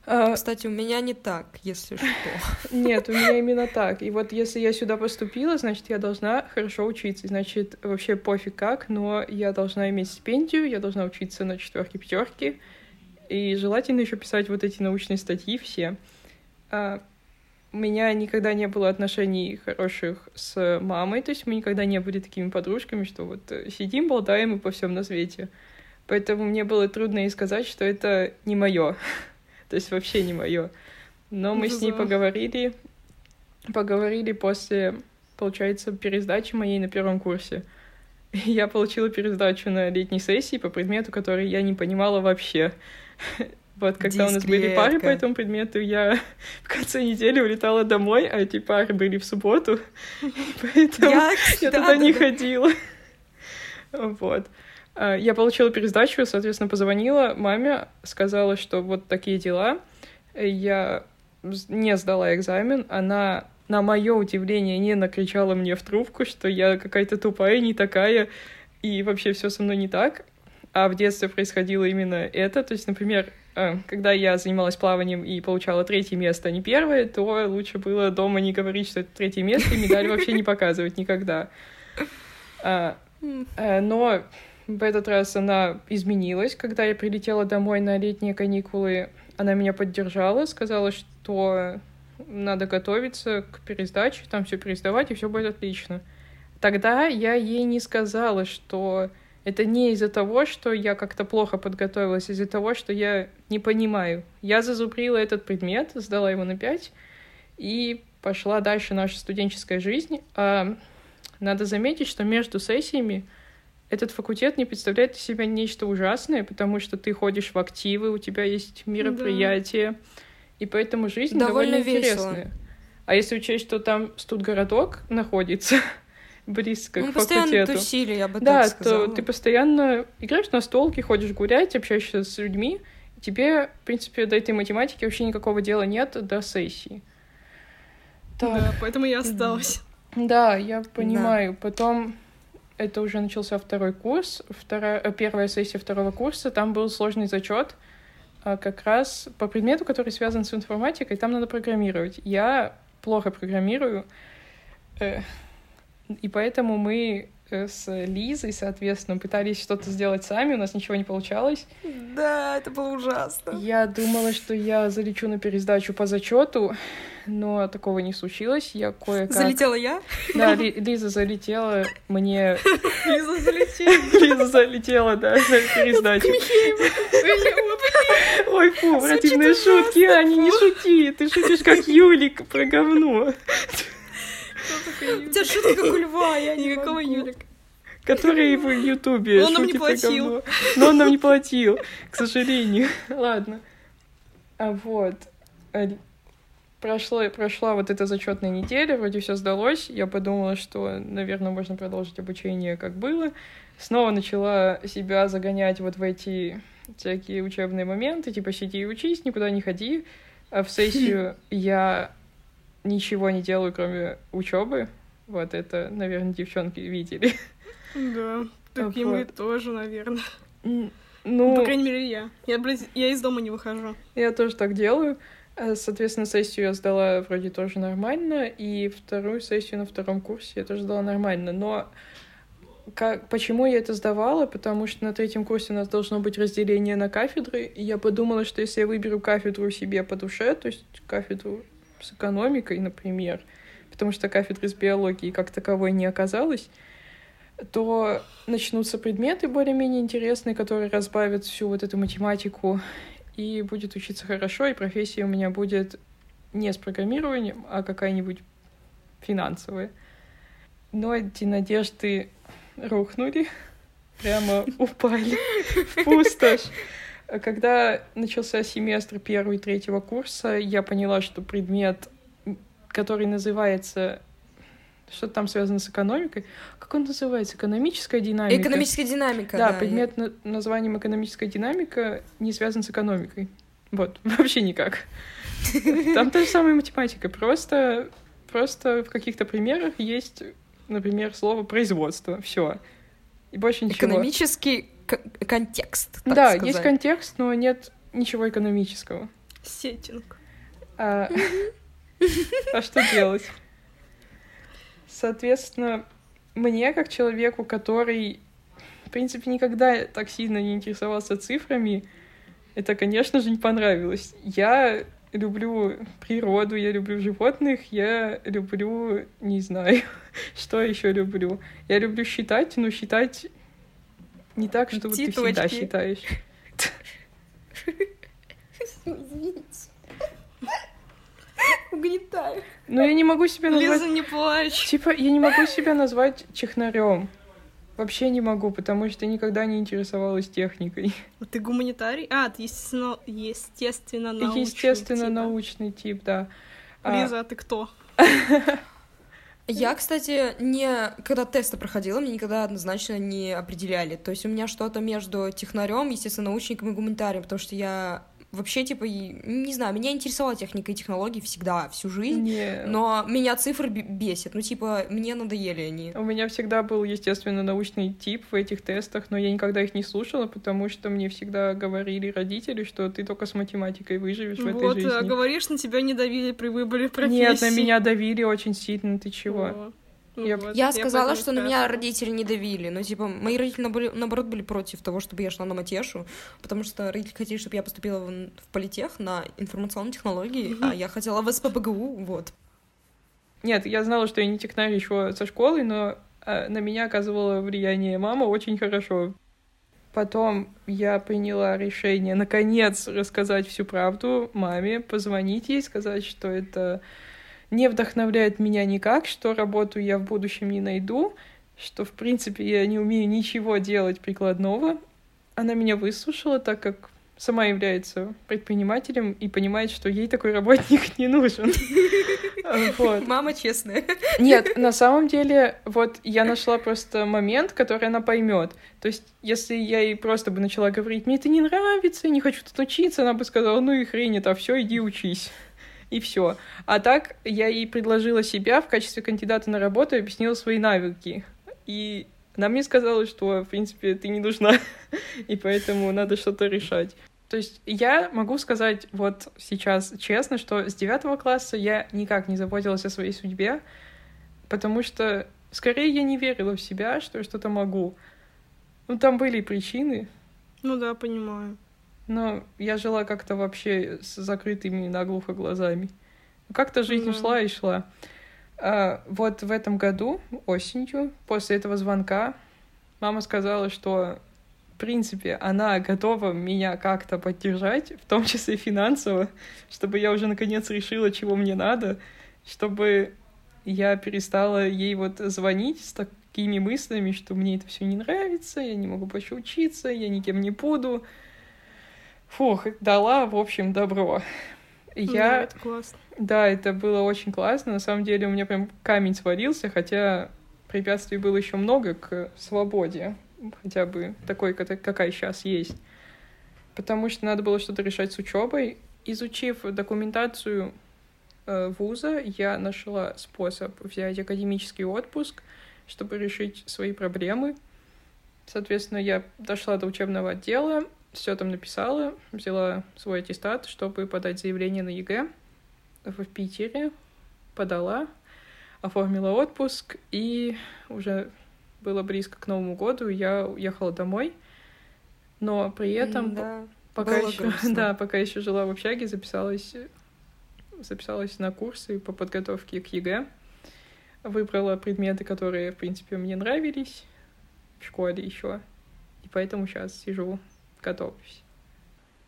А, Кстати, у меня не так, если что. Нет, у меня именно так. И вот если я сюда поступила, значит, я должна хорошо учиться. Значит, вообще пофиг как, но я должна иметь стипендию, я должна учиться на четверке пятерки. И желательно еще писать вот эти научные статьи все. У меня никогда не было отношений хороших с мамой, то есть мы никогда не были такими подружками, что вот э, сидим, болтаем и по всем на свете. Поэтому мне было трудно ей сказать, что это не мое. то есть вообще не мое. Но мы с ней поговорили, поговорили после, получается, пересдачи моей на первом курсе. Я получила пересдачу на летней сессии по предмету, который я не понимала вообще. Вот, когда у нас были пары по этому предмету, я в конце недели улетала домой, а эти пары были в субботу, поэтому я, я туда не ходила. Вот. А, я получила пересдачу, соответственно, позвонила маме, сказала, что вот такие дела. Я не сдала экзамен, она на мое удивление не накричала мне в трубку, что я какая-то тупая, не такая, и вообще все со мной не так. А в детстве происходило именно это. То есть, например, когда я занималась плаванием и получала третье место, а не первое, то лучше было дома не говорить, что это третье место, и медаль вообще не показывать никогда. А, э, но в этот раз она изменилась, когда я прилетела домой на летние каникулы. Она меня поддержала, сказала, что надо готовиться к пересдаче, там все пересдавать, и все будет отлично. Тогда я ей не сказала, что это не из-за того, что я как-то плохо подготовилась, а из-за того, что я не понимаю. Я зазубрила этот предмет, сдала его на 5, и пошла дальше наша студенческая жизнь. А надо заметить, что между сессиями этот факультет не представляет из себя нечто ужасное, потому что ты ходишь в активы, у тебя есть мероприятия, да. и поэтому жизнь довольно, довольно интересная. А если учесть, что там студгородок находится, близко Мы к факультету. тусили, я бы да, так сказала. то ты постоянно играешь на столке, ходишь гулять, общаешься с людьми. Тебе, в принципе, до этой математики вообще никакого дела нет до сессии. Так. Да, поэтому я осталась. Да, я понимаю. Да. Потом это уже начался второй курс, вторая, э, первая сессия второго курса, там был сложный зачет а, как раз по предмету, который связан с информатикой, там надо программировать. Я плохо программирую, и поэтому мы э, с Лизой, соответственно, пытались что-то сделать сами, у нас ничего не получалось. Да, это было ужасно. Я думала, что я залечу на пересдачу по зачету, но такого не случилось. Я кое-как... Залетела я? Да, Ли- Лиза залетела мне... Лиза залетела. Лиза залетела, да, на пересдачу. Ой, фу, противные шутки, Аня, не шути, ты шутишь как Юлик про говно. У тебя шутка как у льва, я никакого Юлика. Который в Ютубе Он нам не платил. Но он нам не платил, к сожалению. Ладно. А вот. Э, прошло, прошла вот эта зачетная неделя, вроде все сдалось. Я подумала, что, наверное, можно продолжить обучение, как было. Снова начала себя загонять вот в эти всякие учебные моменты, типа сиди и учись, никуда не ходи. А в сессию я ничего не делаю, кроме учебы. Вот это, наверное, девчонки видели. Да, такие вот. мы тоже, наверное. Ну, по крайней мере, я. Я, блядь, я из дома не выхожу. Я тоже так делаю. Э, соответственно, сессию я сдала вроде тоже нормально, и вторую сессию на втором курсе я тоже сдала нормально. Но как, почему я это сдавала? Потому что на третьем курсе у нас должно быть разделение на кафедры, и я подумала, что если я выберу кафедру себе по душе, то есть кафедру с экономикой, например, потому что кафедры с биологией как таковой не оказалось, то начнутся предметы более-менее интересные, которые разбавят всю вот эту математику, и будет учиться хорошо, и профессия у меня будет не с программированием, а какая-нибудь финансовая. Но эти надежды рухнули, прямо упали в пустошь. Когда начался семестр первого и третьего курса, я поняла, что предмет, который называется что там связано с экономикой. Как он называется? Экономическая динамика. Экономическая динамика. Да, да предмет я... названием экономическая динамика не связан с экономикой. Вот, вообще никак. Там та же самая математика, просто, просто в каких-то примерах есть, например, слово производство. Все. И больше ничего. Экономический контекст. да, сказать. есть контекст, но нет ничего экономического. Сеттинг. А, а что делать? Соответственно, мне, как человеку, который, в принципе, никогда так сильно не интересовался цифрами, это, конечно же, не понравилось. Я люблю природу, я люблю животных, я люблю, не знаю, что еще люблю. Я люблю считать, но считать не так, чтобы ты всегда считаешь. Извините. Угнетаю. Но я не могу себя Лиза, назвать... не плачь. Типа, я не могу себя назвать технарем. Вообще не могу, потому что никогда не интересовалась техникой. А Ты гуманитарий? А, ты естественно, естественно научный. Естественно, научный тип, да. А, Лиза, а ты кто? Я, кстати, не... Когда тесты проходила, мне никогда однозначно не определяли. То есть у меня что-то между технарем, естественно, научником и гуманитарием, потому что я вообще, типа, не знаю, меня интересовала техника и технологии всегда, всю жизнь. не... Но меня цифры бе- бесят. Ну, типа, мне надоели они. У меня всегда был, естественно, научный тип в этих тестах, но я никогда их не слушала, потому что мне всегда говорили родители, что ты только с математикой выживешь в этой Вот, а жизни. говоришь, на тебя не давили при выборе профессии. Нет, на меня давили очень сильно, ты чего? О, Я- вот, Я сказала, что на меня родители не давили. Ну, типа, мои родители, набо- наоборот, были против того, чтобы я шла на матешу, потому что родители хотели, чтобы я поступила в, в политех на информационные технологии, а я хотела в СПБГУ, вот. Нет, я знала, что я не технарь еще со школы, но э, на меня оказывало влияние мама очень хорошо. Потом я приняла решение, наконец, рассказать всю правду маме, позвонить ей, сказать, что это не вдохновляет меня никак, что работу я в будущем не найду, что, в принципе, я не умею ничего делать прикладного. Она меня выслушала, так как сама является предпринимателем и понимает, что ей такой работник не нужен. Вот. Мама честная. Нет, на самом деле, вот я нашла просто момент, который она поймет. То есть, если я ей просто бы начала говорить, мне это не нравится, я не хочу тут учиться, она бы сказала, ну и хрень это, все, иди учись. И все. А так я ей предложила себя в качестве кандидата на работу и объяснила свои навыки. И она мне сказала, что, в принципе, ты не нужна, и поэтому надо что-то решать. То есть я могу сказать вот сейчас честно, что с девятого класса я никак не заботилась о своей судьбе, потому что скорее я не верила в себя, что я что-то могу. Ну, там были причины, Ну да, понимаю. Но я жила как-то вообще с закрытыми наглухо глазами. Как-то жизнь Да. шла и шла. А, вот в этом году, осенью, после этого звонка, мама сказала, что, в принципе, она готова меня как-то поддержать, в том числе финансово, чтобы я уже наконец решила, чего мне надо, чтобы я перестала ей вот звонить с такими мыслями, что мне это все не нравится, я не могу больше учиться, я никем не буду. Фух, дала, в общем, добро. Да, Я, это классно. да, это было очень классно. На самом деле у меня прям камень свалился, хотя препятствий было еще много к свободе, хотя бы такой, ка- какая сейчас есть. Потому что надо было что-то решать с учебой. Изучив документацию э, вуза, я нашла способ взять академический отпуск, чтобы решить свои проблемы. Соответственно, я дошла до учебного отдела, все там написала, взяла свой аттестат, чтобы подать заявление на ЕГЭ в Питере, подала, оформила отпуск, и уже было близко к Новому году, я уехала домой, но при этом Да. пока еще, грустно. да, пока еще жила в общаге, записалась, записалась на курсы по подготовке к ЕГЭ, выбрала предметы, которые, в принципе, мне нравились в школе еще, и поэтому сейчас сижу, готовлюсь.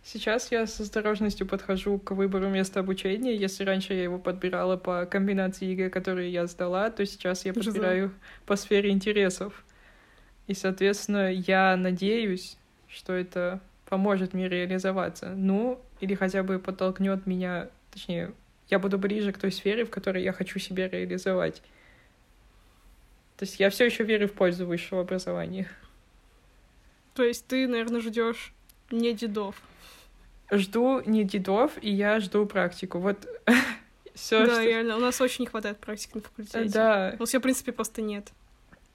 Сейчас я с осторожностью подхожу к выбору места обучения. Если раньше я его подбирала по комбинации ЕГЭ, которые я сдала, то сейчас я Жиза. подбираю по сфере интересов. И, соответственно, я надеюсь, что это поможет мне реализоваться. Ну, или хотя бы подтолкнет меня, точнее, я буду ближе к той сфере, в которой я хочу себя реализовать. То есть я все еще верю в пользу высшего образования. То есть ты, наверное, ждешь не дедов. Жду не дедов, и я жду практику. Вот все, да, реально, у нас очень не хватает практики на факультете. Да, У нас ее, в принципе, просто нет.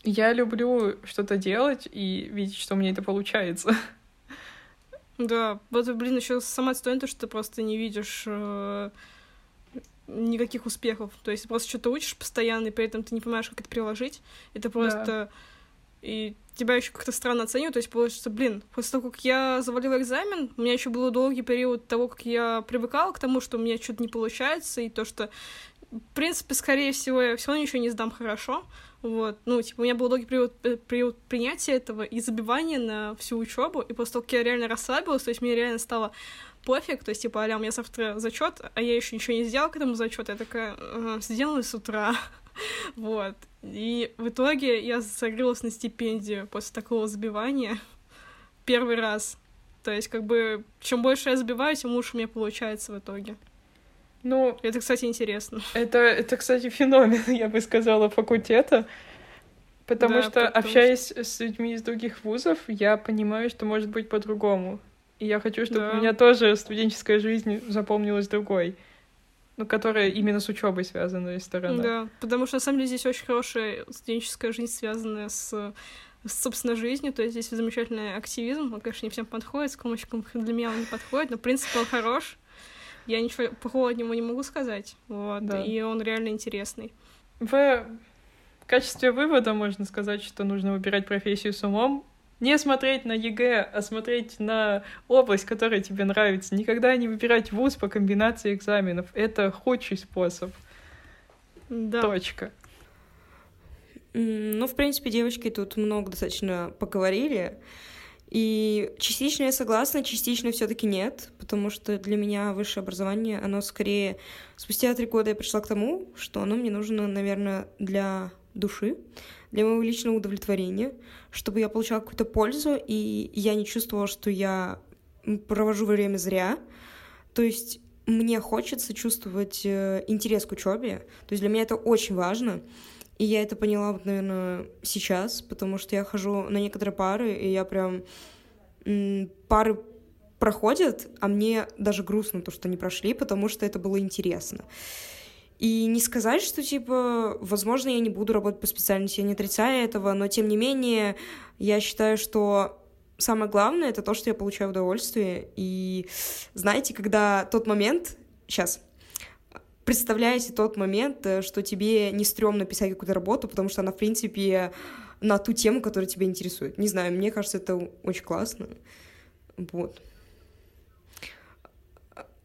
я люблю что-то делать и видеть, что у меня это получается. Да, вот, блин, еще сама отстойно то, что ты просто не видишь э, никаких успехов. То есть ты просто что-то учишь постоянно, и при этом ты не понимаешь, как это приложить. Это просто... и тебя еще как-то странно оценивают, то есть получается, блин, после того, как я завалила экзамен, у меня еще был долгий период того, как я привыкала к тому, что у меня что-то не получается, и то, что, в принципе, скорее всего, я все равно ничего не сдам хорошо, вот, ну, типа, у меня был долгий период, э, период принятия этого и забивания на всю учебу, и после того, как я реально расслабилась, то есть мне реально стало пофиг, то есть, типа, аля, у меня завтра зачет, а я еще ничего не сделала к этому зачету, я такая, ага, сделала с утра, вот, и в итоге я закрылась на стипендию после такого забивания первый раз, то есть, как бы, чем больше я забиваю, тем лучше у меня получается в итоге. Ну, это, кстати, интересно. Это, это, кстати, феномен, я бы сказала, факультета. Потому да, что, потому общаясь что... с людьми из других вузов, я понимаю, что может быть по-другому. И я хочу, чтобы да. у меня тоже студенческая жизнь запомнилась другой. Ну, которая именно с учебой связана из стороны. Да, потому что на самом деле здесь очень хорошая студенческая жизнь, связанная с с собственной жизнью, то есть здесь замечательный активизм, он, конечно, не всем подходит, с комочком для меня он не подходит, но, в принципе, он хорош, я ничего плохого от него не могу сказать. Вот. Да. И он реально интересный. В качестве вывода можно сказать, что нужно выбирать профессию с умом, не смотреть на ЕГЭ, а смотреть на область, которая тебе нравится. Никогда не выбирать вуз по комбинации экзаменов. Это худший способ. Да. Точка. Ну, в принципе, девочки тут много достаточно поговорили. И частично я согласна, частично все-таки нет, потому что для меня высшее образование, оно скорее... Спустя три года я пришла к тому, что оно мне нужно, наверное, для души, для моего личного удовлетворения, чтобы я получала какую-то пользу, и я не чувствовала, что я провожу время зря. То есть мне хочется чувствовать э, интерес к учебе. То есть для меня это очень важно. И я это поняла, вот, наверное, сейчас, потому что я хожу на некоторые пары, и я прям... Пары проходят, а мне даже грустно то, что они прошли, потому что это было интересно. И не сказать, что, типа, возможно, я не буду работать по специальности, я не отрицаю этого, но, тем не менее, я считаю, что самое главное — это то, что я получаю удовольствие. И знаете, когда тот момент... Сейчас, представляете тот момент, э, что тебе не стрёмно писать какую-то работу, потому что она, в принципе, на ту тему, которая тебя интересует. Не знаю, мне кажется, это очень классно. Вот.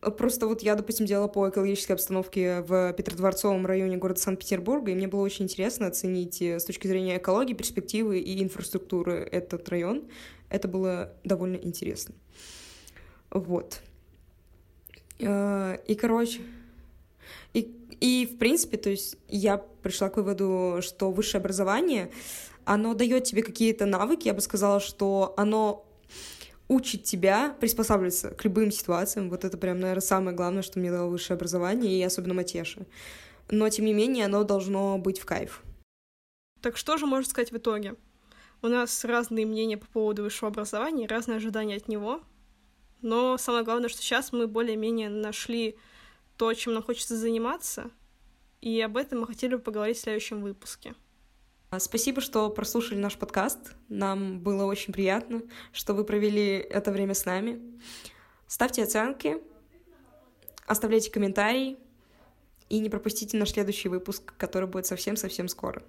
Просто вот я, допустим, делала по экологической обстановке в Петродворцовом районе города Санкт-Петербурга, и мне было очень интересно оценить э, с точки зрения экологии, перспективы и инфраструктуры этот район. Это было довольно интересно. Вот. Э, и, короче, и, и, в принципе, то есть я пришла к выводу, что высшее образование, оно дает тебе какие-то навыки, я бы сказала, что оно учит тебя приспосабливаться к любым ситуациям. Вот это прям, наверное, самое главное, что мне дало высшее образование, и особенно Матеша. Но, тем не менее, оно должно быть в кайф. Так что же можно сказать в итоге? У нас разные мнения по поводу высшего образования, разные ожидания от него. Но самое главное, что сейчас мы более-менее нашли то, чем нам хочется заниматься, и об этом мы хотели бы поговорить в следующем выпуске. Спасибо, что прослушали наш подкаст. Нам было очень приятно, что вы провели это время с нами. Ставьте оценки, оставляйте комментарии и не пропустите наш следующий выпуск, который будет совсем-совсем скоро.